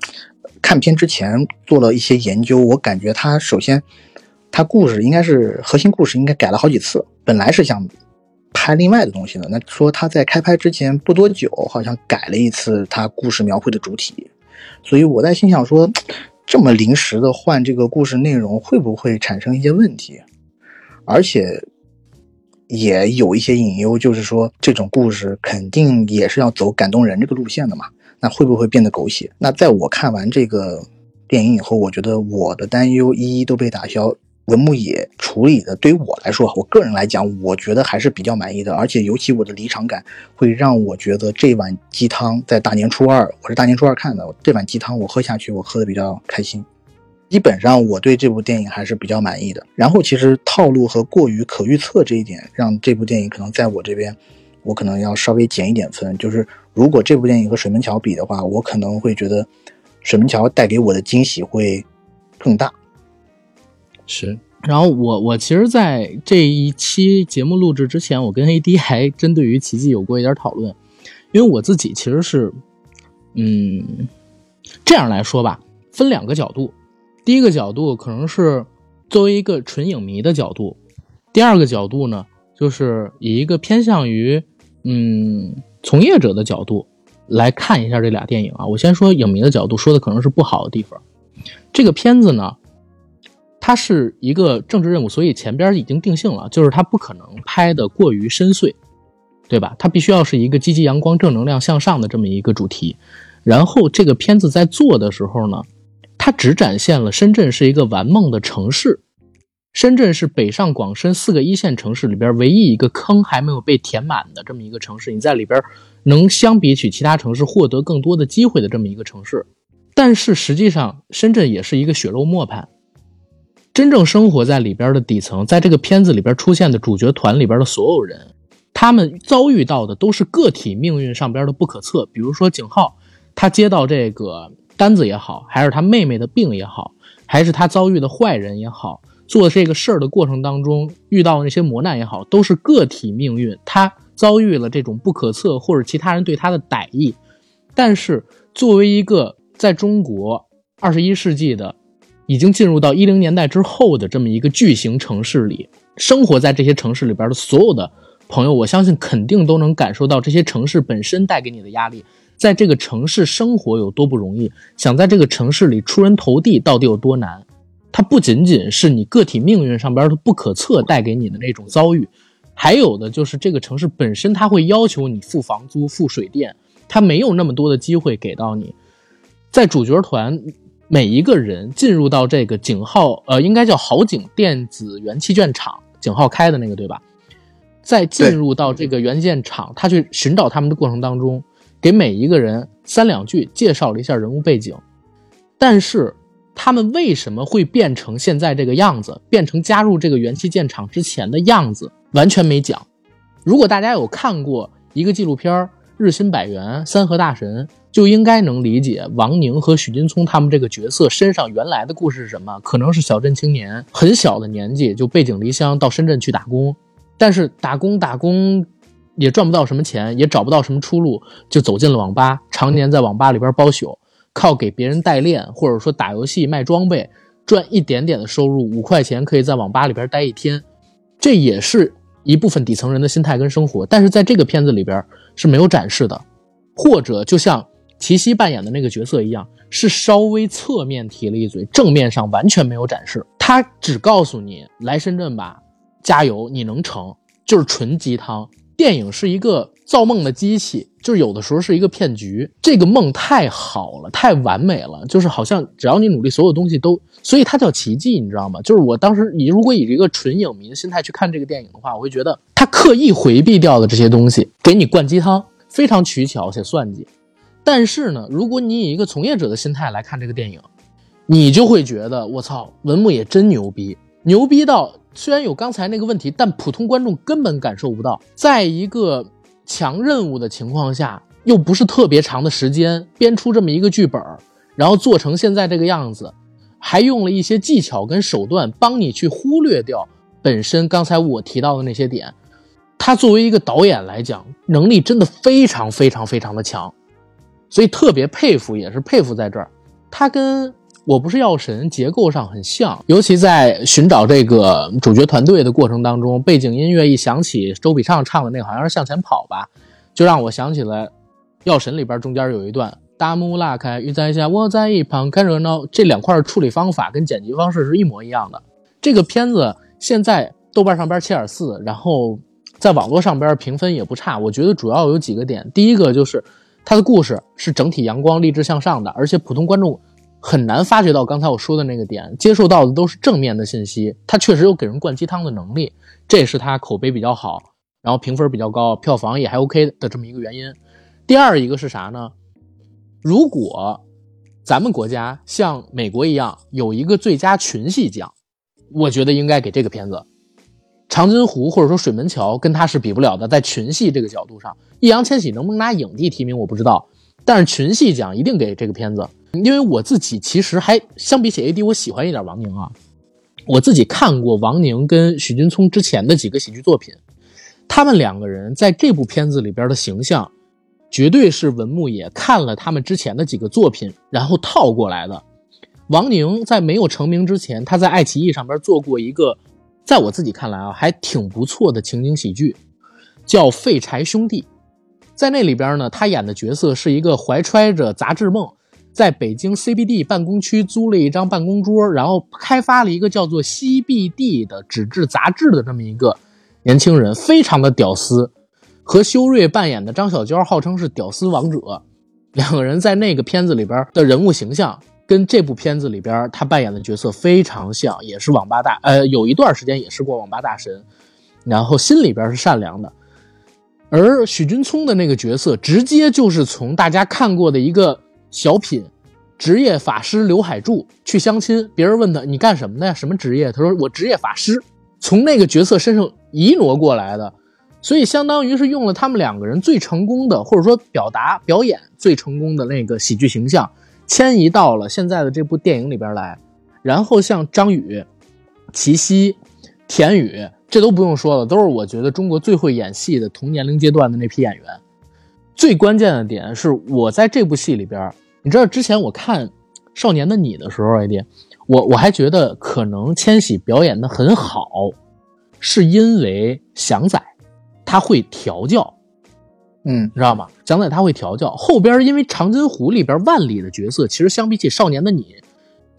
看片之前做了一些研究，我感觉它首先，它故事应该是核心故事应该改了好几次，本来是想。拍另外的东西呢？那说他在开拍之前不多久，好像改了一次他故事描绘的主体，所以我在心想说，这么临时的换这个故事内容，会不会产生一些问题？而且也有一些隐忧，就是说这种故事肯定也是要走感动人这个路线的嘛，那会不会变得狗血？那在我看完这个电影以后，我觉得我的担忧一一都被打消。文牧野处理的，对于我来说，我个人来讲，我觉得还是比较满意的。而且，尤其我的离场感，会让我觉得这碗鸡汤在大年初二，我是大年初二看的，这碗鸡汤我喝下去，我喝的比较开心。基本上，我对这部电影还是比较满意的。然后，其实套路和过于可预测这一点，让这部电影可能在我这边，我可能要稍微减一点分。就是如果这部电影和《水门桥》比的话，我可能会觉得《水门桥》带给我的惊喜会更大。是，然后我我其实，在这一期节目录制之前，我跟 AD 还针对于奇迹有过一点讨论，因为我自己其实是，嗯，这样来说吧，分两个角度，第一个角度可能是作为一个纯影迷的角度，第二个角度呢，就是以一个偏向于嗯从业者的角度来看一下这俩电影啊。我先说影迷的角度，说的可能是不好的地方，这个片子呢。它是一个政治任务，所以前边已经定性了，就是它不可能拍的过于深邃，对吧？它必须要是一个积极阳光、正能量向上的这么一个主题。然后这个片子在做的时候呢，它只展现了深圳是一个玩梦的城市，深圳是北上广深四个一线城市里边唯一一个坑还没有被填满的这么一个城市，你在里边能相比起其他城市获得更多的机会的这么一个城市。但是实际上，深圳也是一个血肉磨盘。真正生活在里边的底层，在这个片子里边出现的主角团里边的所有人，他们遭遇到的都是个体命运上边的不可测。比如说景浩，他接到这个单子也好，还是他妹妹的病也好，还是他遭遇的坏人也好，做这个事儿的过程当中遇到那些磨难也好，都是个体命运。他遭遇了这种不可测，或者其他人对他的歹意。但是作为一个在中国二十一世纪的。已经进入到一零年代之后的这么一个巨型城市里，生活在这些城市里边的所有的朋友，我相信肯定都能感受到这些城市本身带给你的压力，在这个城市生活有多不容易，想在这个城市里出人头地到底有多难。它不仅仅是你个体命运上边的不可测带给你的那种遭遇，还有的就是这个城市本身，它会要求你付房租、付水电，它没有那么多的机会给到你，在主角团。每一个人进入到这个景浩，呃，应该叫好景电子元器件厂，景浩开的那个，对吧？在进入到这个元件厂，他去寻找他们的过程当中，给每一个人三两句介绍了一下人物背景，但是他们为什么会变成现在这个样子，变成加入这个元器件厂之前的样子，完全没讲。如果大家有看过一个纪录片儿《日新百元：三和大神》。就应该能理解王宁和许金聪他们这个角色身上原来的故事是什么？可能是小镇青年，很小的年纪就背井离乡到深圳去打工，但是打工打工也赚不到什么钱，也找不到什么出路，就走进了网吧，常年在网吧里边包宿，靠给别人代练或者说打游戏卖装备赚一点点的收入，五块钱可以在网吧里边待一天，这也是一部分底层人的心态跟生活，但是在这个片子里边是没有展示的，或者就像齐溪扮演的那个角色一样，是稍微侧面提了一嘴，正面上完全没有展示。他只告诉你来深圳吧，加油，你能成，就是纯鸡汤。电影是一个造梦的机器，就是有的时候是一个骗局。这个梦太好了，太完美了，就是好像只要你努力，所有东西都，所以它叫奇迹，你知道吗？就是我当时，你如果以一个纯影迷的心态去看这个电影的话，我会觉得他刻意回避掉的这些东西，给你灌鸡汤，非常取巧且算计。但是呢，如果你以一个从业者的心态来看这个电影，你就会觉得我操，文牧野真牛逼，牛逼到。虽然有刚才那个问题，但普通观众根本感受不到。在一个强任务的情况下，又不是特别长的时间编出这么一个剧本，然后做成现在这个样子，还用了一些技巧跟手段帮你去忽略掉本身刚才我提到的那些点。他作为一个导演来讲，能力真的非常非常非常的强，所以特别佩服，也是佩服在这儿。他跟。我不是药神，结构上很像，尤其在寻找这个主角团队的过程当中，背景音乐一响起，周笔畅唱的那个好像是向前跑吧，就让我想起了药神里边中间有一段大幕拉开，雨在下，我在一旁看热闹，这两块处理方法跟剪辑方式是一模一样的。这个片子现在豆瓣上边七点四，然后在网络上边评分也不差。我觉得主要有几个点，第一个就是它的故事是整体阳光、励志向上的，而且普通观众。很难发觉到刚才我说的那个点，接受到的都是正面的信息。他确实有给人灌鸡汤的能力，这也是他口碑比较好，然后评分比较高，票房也还 OK 的这么一个原因。第二一个是啥呢？如果咱们国家像美国一样有一个最佳群戏奖，我觉得应该给这个片子。长津湖或者说水门桥跟他是比不了的，在群戏这个角度上，易烊千玺能不能拿影帝提名我不知道，但是群戏奖一定给这个片子。因为我自己其实还相比起 A D，我喜欢一点王宁啊。我自己看过王宁跟许君聪之前的几个喜剧作品，他们两个人在这部片子里边的形象，绝对是文牧野看了他们之前的几个作品，然后套过来的。王宁在没有成名之前，他在爱奇艺上边做过一个，在我自己看来啊，还挺不错的情景喜剧，叫《废柴兄弟》。在那里边呢，他演的角色是一个怀揣着杂志梦。在北京 CBD 办公区租了一张办公桌，然后开发了一个叫做 CBD 的纸质杂志的这么一个年轻人，非常的屌丝，和修睿扮演的张小娇号称是屌丝王者，两个人在那个片子里边的人物形象跟这部片子里边他扮演的角色非常像，也是网吧大，呃，有一段时间也是过网吧大神，然后心里边是善良的，而许君聪的那个角色直接就是从大家看过的一个。小品，职业法师刘海柱去相亲，别人问他你干什么的呀？什么职业？他说我职业法师，从那个角色身上移挪过来的，所以相当于是用了他们两个人最成功的，或者说表达表演最成功的那个喜剧形象，迁移到了现在的这部电影里边来。然后像张宇、齐溪、田雨，这都不用说了，都是我觉得中国最会演戏的同年龄阶段的那批演员。最关键的点是我在这部戏里边。你知道之前我看《少年的你》的时候，艾迪，我我还觉得可能千玺表演的很好，是因为祥仔他会调教，嗯，你知道吗？祥仔他会调教。后边因为《长津湖》里边万里的角色，其实相比起《少年的你》，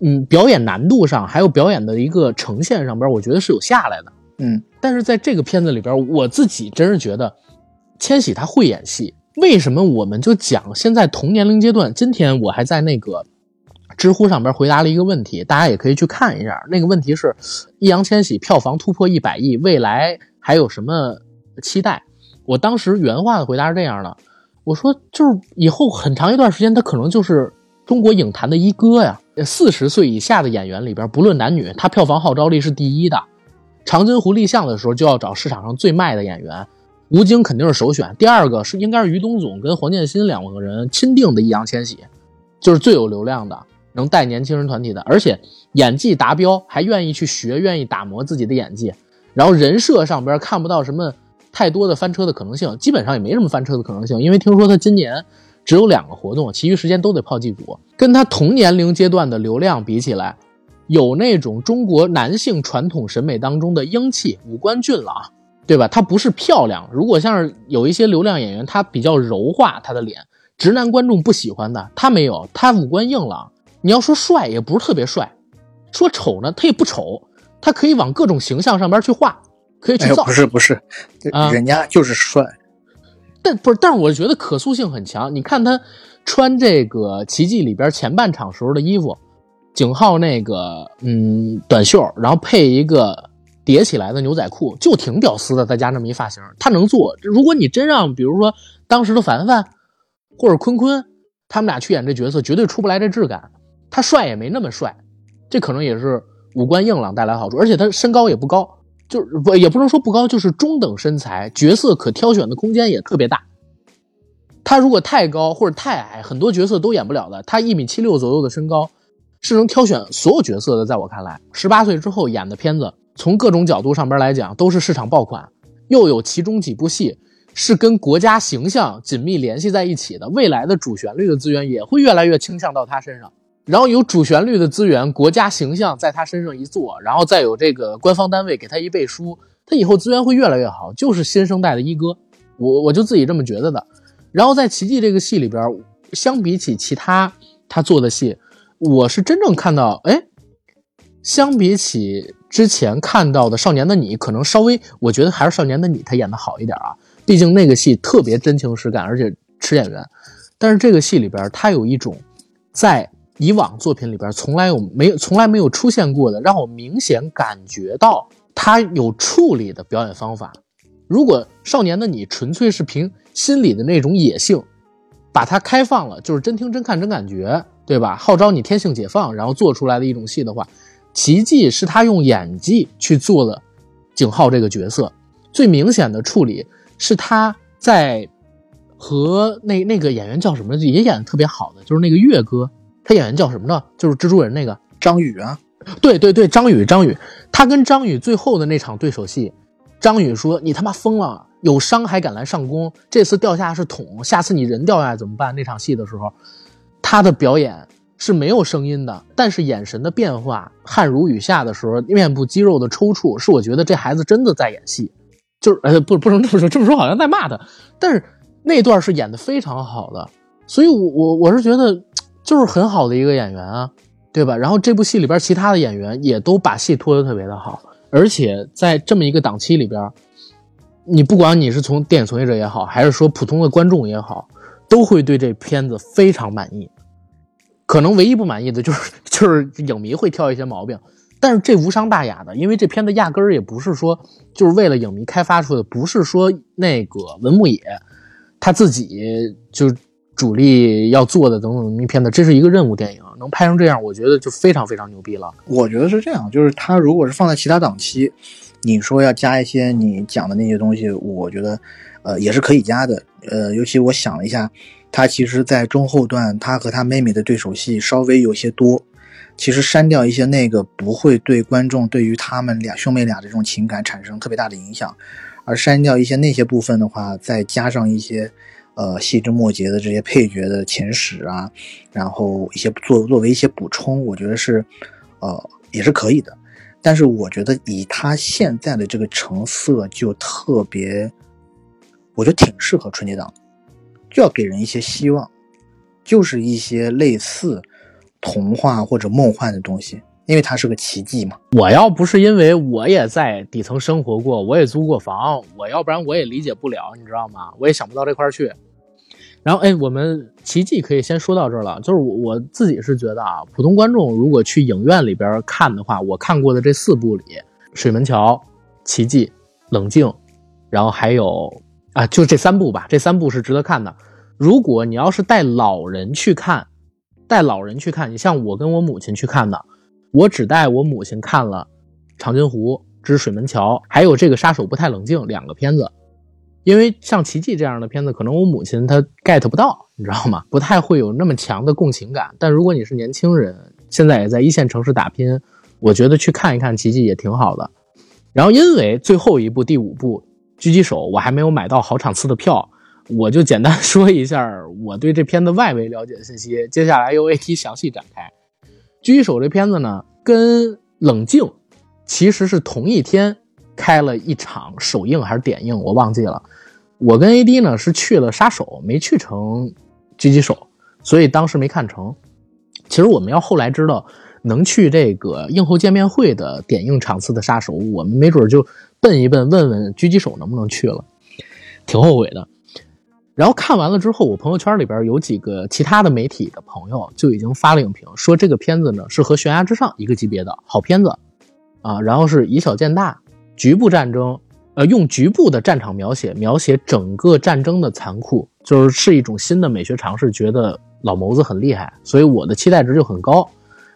嗯，表演难度上还有表演的一个呈现上边，我觉得是有下来的，嗯。但是在这个片子里边，我自己真是觉得千玺他会演戏。为什么我们就讲现在同年龄阶段？今天我还在那个知乎上边回答了一个问题，大家也可以去看一下。那个问题是：易烊千玺票房突破一百亿，未来还有什么期待？我当时原话的回答是这样的：我说，就是以后很长一段时间，他可能就是中国影坛的一哥呀。四十岁以下的演员里边，不论男女，他票房号召力是第一的。长津湖立项的时候，就要找市场上最卖的演员。吴京肯定是首选，第二个是应该是于东总跟黄建新两个人钦定的易烊千玺，就是最有流量的，能带年轻人团体的，而且演技达标，还愿意去学，愿意打磨自己的演技，然后人设上边看不到什么太多的翻车的可能性，基本上也没什么翻车的可能性，因为听说他今年只有两个活动，其余时间都得泡剧组，跟他同年龄阶段的流量比起来，有那种中国男性传统审美当中的英气、五官俊朗。对吧？他不是漂亮。如果像是有一些流量演员，他比较柔化，他的脸，直男观众不喜欢的，他没有，他五官硬朗。你要说帅，也不是特别帅；说丑呢，他也不丑，他可以往各种形象上边去画，可以去造。不是不是，人家就是帅。但不是，但是我觉得可塑性很强。你看他穿这个《奇迹》里边前半场时候的衣服，景浩那个嗯短袖，然后配一个。叠起来的牛仔裤就挺屌丝的，再加那么一发型，他能做。如果你真让，比如说当时的凡凡或者坤坤，他们俩去演这角色，绝对出不来这质感。他帅也没那么帅，这可能也是五官硬朗带来好处。而且他身高也不高，就是不也不能说不高，就是中等身材。角色可挑选的空间也特别大。他如果太高或者太矮，很多角色都演不了的。他一米七六左右的身高，是能挑选所有角色的。在我看来，十八岁之后演的片子。从各种角度上边来讲，都是市场爆款，又有其中几部戏是跟国家形象紧密联系在一起的，未来的主旋律的资源也会越来越倾向到他身上。然后有主旋律的资源，国家形象在他身上一做，然后再有这个官方单位给他一背书，他以后资源会越来越好，就是新生代的一哥。我我就自己这么觉得的。然后在《奇迹》这个戏里边，相比起其他他做的戏，我是真正看到，哎，相比起。之前看到的《少年的你》可能稍微，我觉得还是《少年的你》他演的好一点啊，毕竟那个戏特别真情实感，而且吃演员。但是这个戏里边，他有一种在以往作品里边从来有没有从来没有出现过的，让我明显感觉到他有处理的表演方法。如果《少年的你》纯粹是凭心里的那种野性，把它开放了，就是真听真看真感觉，对吧？号召你天性解放，然后做出来的一种戏的话。奇迹是他用演技去做了景浩这个角色，最明显的处理是他在和那那个演员叫什么也演的特别好的，就是那个月哥，他演员叫什么呢？就是蜘蛛人那个张宇啊，对对对，张宇张宇，他跟张宇最后的那场对手戏，张宇说你他妈疯了，有伤还敢来上弓，这次掉下是桶，下次你人掉下来怎么办？那场戏的时候，他的表演。是没有声音的，但是眼神的变化，汗如雨下的时候，面部肌肉的抽搐，是我觉得这孩子真的在演戏，就是呃不不能这么说，这么说好像在骂他，但是那段是演的非常好的，所以我我我是觉得就是很好的一个演员啊，对吧？然后这部戏里边其他的演员也都把戏拖得特别的好，而且在这么一个档期里边，你不管你是从电影从业者也好，还是说普通的观众也好，都会对这片子非常满意。可能唯一不满意的就是 就是影迷会挑一些毛病，但是这无伤大雅的，因为这片子压根儿也不是说就是为了影迷开发出的，不是说那个文牧野他自己就主力要做的等等一片子，这是一个任务电影，能拍成这样，我觉得就非常非常牛逼了。我觉得是这样，就是他如果是放在其他档期，你说要加一些你讲的那些东西，我觉得呃也是可以加的，呃，尤其我想了一下。他其实，在中后段，他和他妹妹的对手戏稍微有些多。其实删掉一些那个，不会对观众对于他们俩兄妹俩的这种情感产生特别大的影响。而删掉一些那些部分的话，再加上一些，呃，细枝末节的这些配角的前史啊，然后一些作作为一些补充，我觉得是，呃，也是可以的。但是我觉得以他现在的这个成色，就特别，我觉得挺适合春节档。就要给人一些希望，就是一些类似童话或者梦幻的东西，因为它是个奇迹嘛。我要不是因为我也在底层生活过，我也租过房，我要不然我也理解不了，你知道吗？我也想不到这块去。然后，哎，我们奇迹可以先说到这儿了。就是我我自己是觉得啊，普通观众如果去影院里边看的话，我看过的这四部里，《水门桥》、奇迹、冷静，然后还有。啊，就这三部吧，这三部是值得看的。如果你要是带老人去看，带老人去看，你像我跟我母亲去看的，我只带我母亲看了《长津湖之水门桥》，还有这个《杀手不太冷静》两个片子。因为像《奇迹》这样的片子，可能我母亲她 get 不到，你知道吗？不太会有那么强的共情感。但如果你是年轻人，现在也在一线城市打拼，我觉得去看一看《奇迹》也挺好的。然后因为最后一部第五部。狙击手，我还没有买到好场次的票，我就简单 说一下我对这片子外围了解的信息。接下来由 AT 详细展开。狙击手这片子呢，跟冷静其实是同一天开了一场首映还是点映，我忘记了。我跟 AD 呢是去了杀手，没去成狙击手，所以当时没看成。其实我们要后来知道能去这个映后见面会的点映场次的杀手，我们没准就奔一奔，问问狙击手能不能去了，挺后悔的。然后看完了之后，我朋友圈里边有几个其他的媒体的朋友就已经发了影评，说这个片子呢是和《悬崖之上》一个级别的好片子，啊，然后是以小见大，局部战争，呃，用局部的战场描写描写整个战争的残酷，就是是一种新的美学尝试，觉得老谋子很厉害，所以我的期待值就很高。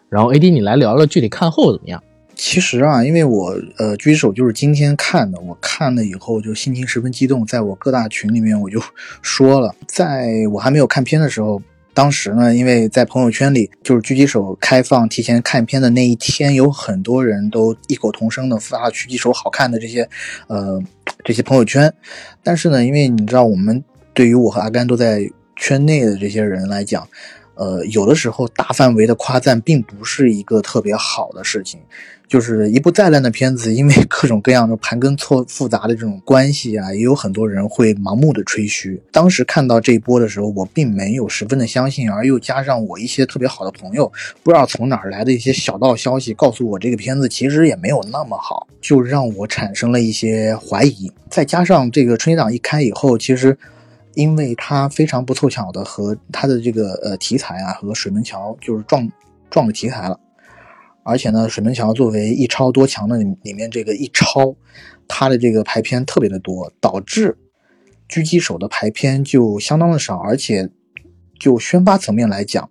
然后 AD 你来聊聊具体看后怎么样？其实啊，因为我呃，狙击手就是今天看的，我看了以后就心情十分激动，在我各大群里面我就 说了，在我还没有看片的时候，当时呢，因为在朋友圈里就是狙击手开放提前看片的那一天，有很多人都异口同声的发狙击手好看的这些呃这些朋友圈，但是呢，因为你知道我们对于我和阿甘都在圈内的这些人来讲。呃，有的时候大范围的夸赞并不是一个特别好的事情，就是一部再烂的片子，因为 各种各样的盘根错复杂的这种关系啊，也有很多人会盲目的吹嘘。当时看到这一波的时候，我并没有十分的相信，而又加上我一些特别好的朋友，不知道从哪儿来的一些小道消息，告诉我这个片子其实也没有那么好，就让我产生了一些怀疑。再加上这个春节档一开以后，其实。因为它非常不凑巧的和它的这个呃题材啊和水门桥就是撞撞了题材了，而且呢水门桥作为一超多强的里面这个一超，它的这个排片特别的多，导致狙击手的排片就相当的少，而且。就宣发层面来讲，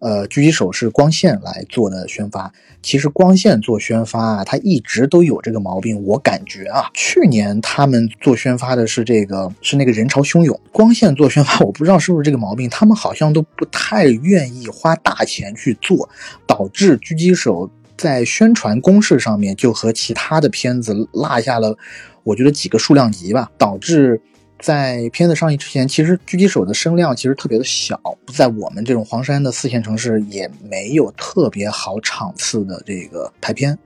呃，狙击手是光线来做的宣发。其实光线做宣发啊，它一直都有这个毛病。我感觉啊，去年他们做宣发的是这个，是那个人潮汹涌。光线做宣发，我不知道是不是这个毛病，他们好像都不太愿意花大钱去做，导致狙击手在宣传攻势上面就和其他的片子落下了，我觉得几个数量级吧，导致。在片子上映之前，其实狙击手的声量其实特别的小，在我们这种黄山的四线城市也没有特别好场次的这个排片。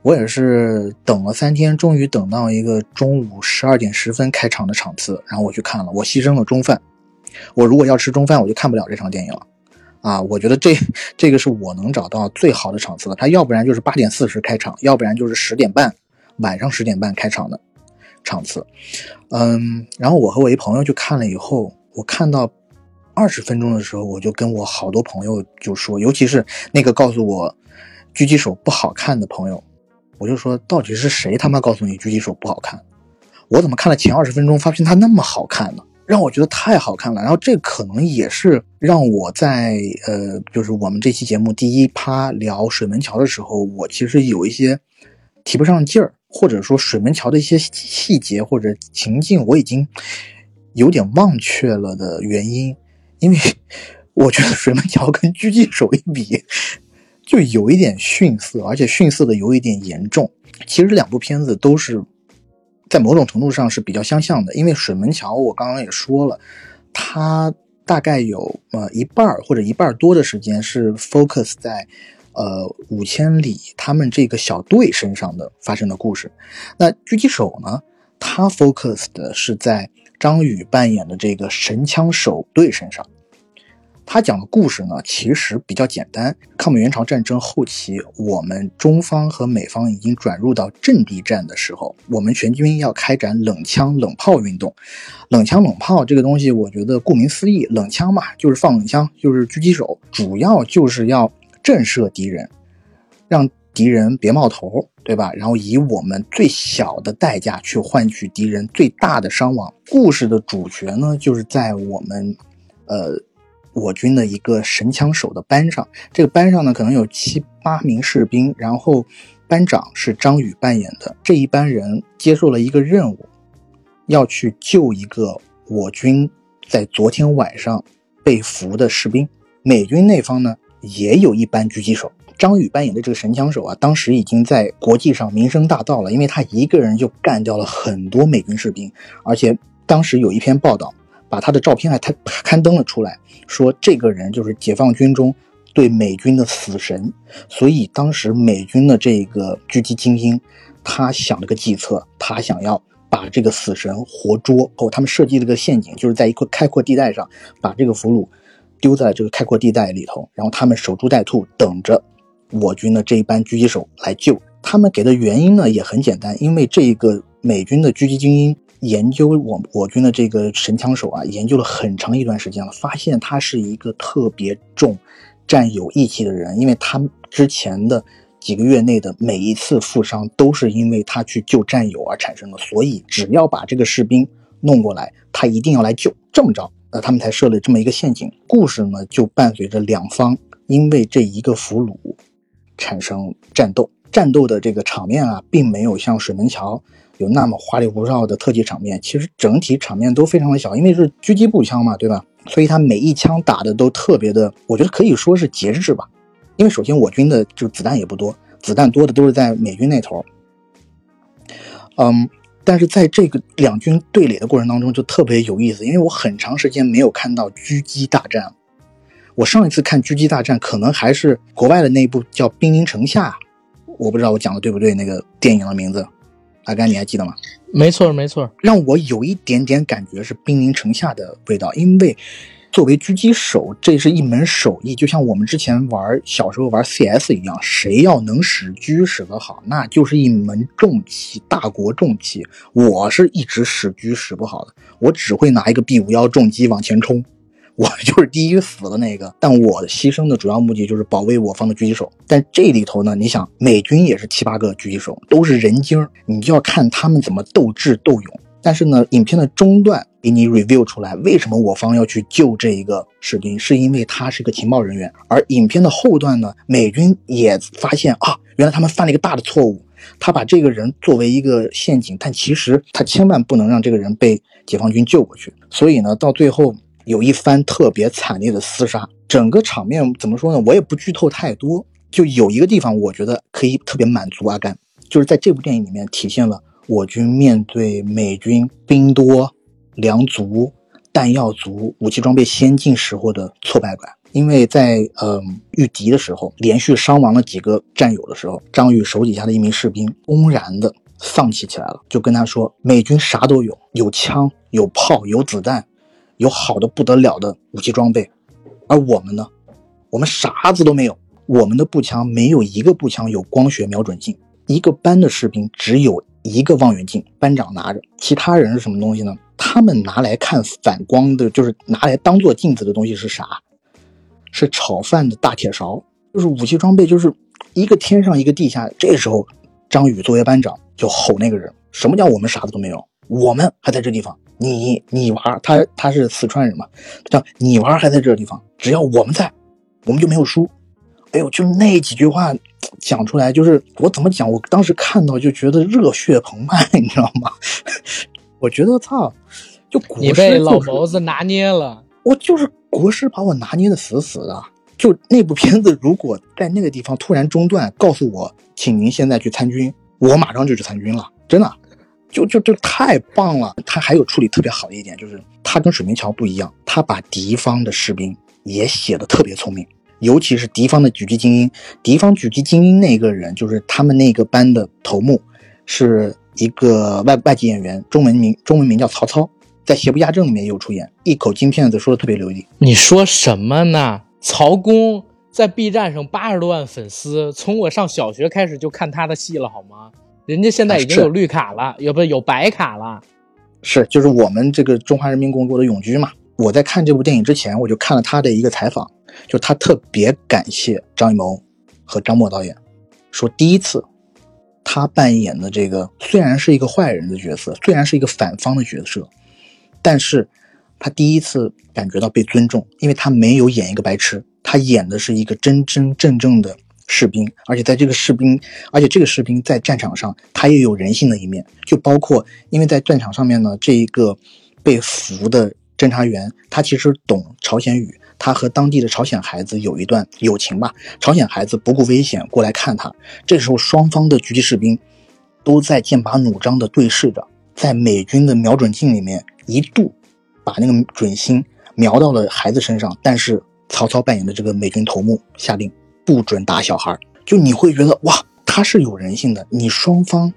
我也是等了三天，终于等到一个中午十二点十分开场的场次，然后我去看了。我牺牲了中饭，我如果要吃中饭，我就看不了这场电影了。啊，我觉得这这个是我能找到最好的场次了。他要不然就是八点四十开场，要不然就是十点半，晚上十点半开场的。场次，嗯，然后我和我一朋友去看了以后，我看到二十分钟的时候，我就跟我好多朋友就说，尤其是那个告诉我狙击手不好看的朋友，我就说，到底是谁他妈告诉你狙击手不好看？我怎么看了前二十分钟，发现他那么好看呢？让我觉得太好看了。然后这可能也是让我在呃，就是我们这期节目第一趴聊水门桥的时候，我其实有一些提不上劲儿。或者说水门桥的一些细节或者情境，我已经有点忘却了的原因，因为 我觉得水门桥跟狙击手一比，就有一点逊色，而且逊色的有一点严重。其实两部片子都是在某种程度上是比较相像的，因为水门桥我刚刚也说了，它大概有呃一半儿或者一半儿多的时间是 focus 在。呃，五千里他们这个小队身上的发生的故事，那狙击手呢？他 focus 的是在张宇扮演的这个神枪手队身上。他讲的故事呢，其实比较简单。抗美援朝战争后期，我们中方和美方已经转入到阵地战的时候，我们全军要开展冷枪冷炮运动。冷枪冷炮这个东西，我觉得顾名思义，冷枪嘛，就是放冷枪，就是狙击手，主要就是要。震慑敌人，让敌人别冒头，对吧？然后以我们最小的代价去换取敌人最大的伤亡。故事的主角呢，就是在我们，呃，我军的一个神枪手的班上。这个班上呢，可能有七八名士兵，然后班长是张宇扮演的。这一班人接受了一个任务，要去救一个我军在昨天晚上被俘的士兵。美军那方呢？也有一班狙击手，张宇扮演的这个神枪手啊，当时已经在国际上名声大噪了，因为他一个人就干掉了很多美军士兵，而且当时有一篇报道，把他的照片还刊刊登了出来，说这个人就是解放军中对美军的死神，所以当时美军的这个狙击精英，他想了个计策，他想要把这个死神活捉后，他们设计了个陷阱，就是在一块开阔地带上把这个俘虏丢在这个开阔地带里头，然后他们守株待兔，等着我军的这一班狙击手来救。他们给的原因呢也很简单，因为这个美军的狙击精英研究我我军的这个神枪手啊，研究了很长一段时间了，发现他是一个特别重战友义气的人，因为他之前的。几个月内的每一次负伤都是因为他去救战友而产生的，所以只要把这个士兵弄过来，他一定要来救。这么着，那他们才设了这么一个陷阱。故事呢，就伴随着两方因为这一个俘虏产生战斗。战斗的这个场面啊，并没有像水门桥有那么花里胡哨的特技场面，其实整体场面都非常的小，因为是狙击步枪嘛，对吧？所以他每一枪打的都特别的，我觉得可以说是节制吧。因为首先我军的就子弹也不多，子弹多的都是在美军那头。嗯，但是在这个两军对垒的过程当中就特别有意思，因为我很长时间没有看到狙击大战。我上一次看狙击大战可能还是国外的那部叫《兵临城下》，我不知道我讲的对不对，那个电影的名字，阿甘你还记得吗？没错没错，让我有一点点感觉是《兵临城下》的味道，因为。作为狙击手，这是一门手艺，就像我们之前玩小时候玩 CS 一样，谁要能使狙使得好，那就是一门重器，大国重器。我是一直使狙使不好的，我只会拿一个 B 五幺重机往前冲，我就是第一死的那个。但我牺牲的主要目的就是保卫我方的狙击手。但这里头呢，你想，美军也是七八个狙击手，都是人精，你就要看他们怎么斗智斗勇。但是呢，影片的中段给你 review 出来，为什么我方要去救这一个士兵，是因为他是一个情报人员。而影片的后段呢，美军也发现啊，原来他们犯了一个大的错误，他把这个人作为一个陷阱，但其实他千万不能让这个人被解放军救过去。所以呢，到最后有一番特别惨烈的厮杀，整个场面怎么说呢？我也不剧透太多，就有一个地方我觉得可以特别满足阿甘，就是在这部电影里面体现了。我军面对美军兵多、粮足、弹药足、武器装备先进时候的挫败感，因为在嗯遇敌的时候，连续伤亡了几个战友的时候，张宇手底下的一名士兵公然的丧气起来了，就跟他说：“美军啥都有，有枪、有炮、有子弹，有好的不得了的武器装备，而我们呢，我们啥子都没有，我们的步枪没有一个步枪有光学瞄准镜，一个班的士兵只有。”一个望远镜，班长拿着，其他人是什么东西呢？他们拿来看反光的，就是拿来当做镜子的东西是啥？是炒饭的大铁勺，就是武器装备，就是一个天上一个地下。这时候，张宇作为班长就吼那个人：“什么叫我们啥子都没有？我们还在这地方，你你娃他他是四川人嘛？叫你娃还在这个地方，只要我们在，我们就没有输。”哎呦，就那几句话讲出来，就是我怎么讲？我当时看到就觉得热血澎湃，你知道吗？我觉得操，就你被老谋子拿捏了。我就是国师把我拿捏的死死的。就那部片子，如果在那个地方突然中断，告诉我，请您现在去参军，我马上就去参军了。真的，就就就太棒了。他还有处理特别好的一点，就是他跟水门桥不一样，他把敌方的士兵也写的特别聪明。尤其是敌方的狙击精英，敌方狙击精英那个人就是他们那个班的头目，是一个外外籍演员，中文名中文名叫曹操，在《邪不压正》里面也有出演，一口京片子说的特别流利。你说什么呢？曹公在 B 站上八十多万粉丝，从我上小学开始就看他的戏了，好吗？人家现在已经有绿卡了，有不有白卡了？是，就是我们这个中华人民共和国的永居嘛。我在看这部电影之前，我就看了他的一个采访。就他特别感谢张艺谋和张默导演，说第一次他扮演的这个虽然是一个坏人的角色，虽然是一个反方的角色，但是他第一次感觉到被尊重，因为他没有演一个白痴，他演的是一个真真正正的士兵，而且在这个士兵，而且这个士兵在战场上他也有人性的一面，就包括因为在战场上面呢，这一个被俘的侦察员他其实懂朝鲜语。他和当地的朝鲜孩子有一段友情吧。朝鲜孩子不顾危险过来看他，这时候双方的狙击士兵都在剑拔弩张的对视着，在美军的瞄准镜里面一度把那个准心瞄到了孩子身上，但是曹操扮演的这个美军头目下令不准打小孩，就你会觉得哇，他是有人性的。你双方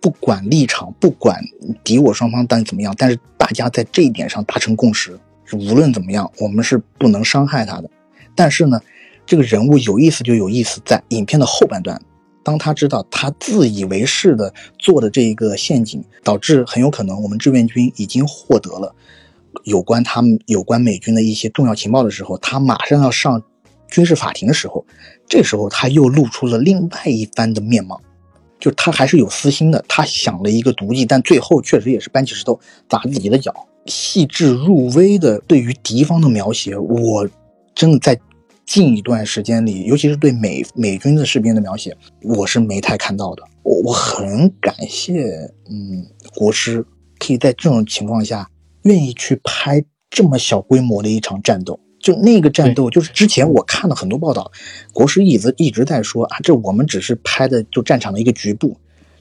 不管立场，不管敌我双方但怎么样，但是大家在这一点上达成共识，无论怎么样，我们是不能伤害他的。但是呢，这个人物有意思就有意思在影片的后半段，当他知道他自以为是的做的这一个陷阱，导致很有可能我们志愿军已经获得了有关他们有关美军的一些重要情报的时候，他马上要上军事法庭的时候，这时候他又露出了另外一番的面貌。就他还是有私心的，他想了一个毒计，但最后确实也是搬起石头砸自己的脚。细致入微的对于敌方的描写，我真的在近一段时间里，尤其是对美美军的士兵的描写，我是没太看到的。我我很感谢，嗯，国师可以在这种情况下愿意去拍这么小规模的一场战斗。就那个战斗，就是之前我看了很多报道，国师一直一直在说啊，这我们只是拍的就战场的一个局部，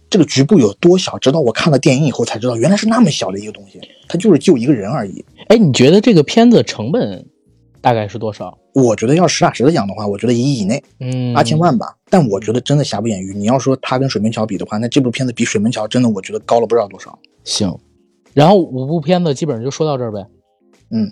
这个局部有多小，直到我看了电影以后才知道，原来是那么小的一个东西，它就是救一个人而已。哎，你觉得这个片子成本大概是多少？我觉得要实打实的讲的话，我觉得一亿以内，嗯，八千万吧。但我觉得真的瑕不掩瑜。你要说它跟水门桥比的话，那这部片子比水门桥真的我觉得高了不知道多少。行，然后五部片子基本上就说到这儿呗。嗯。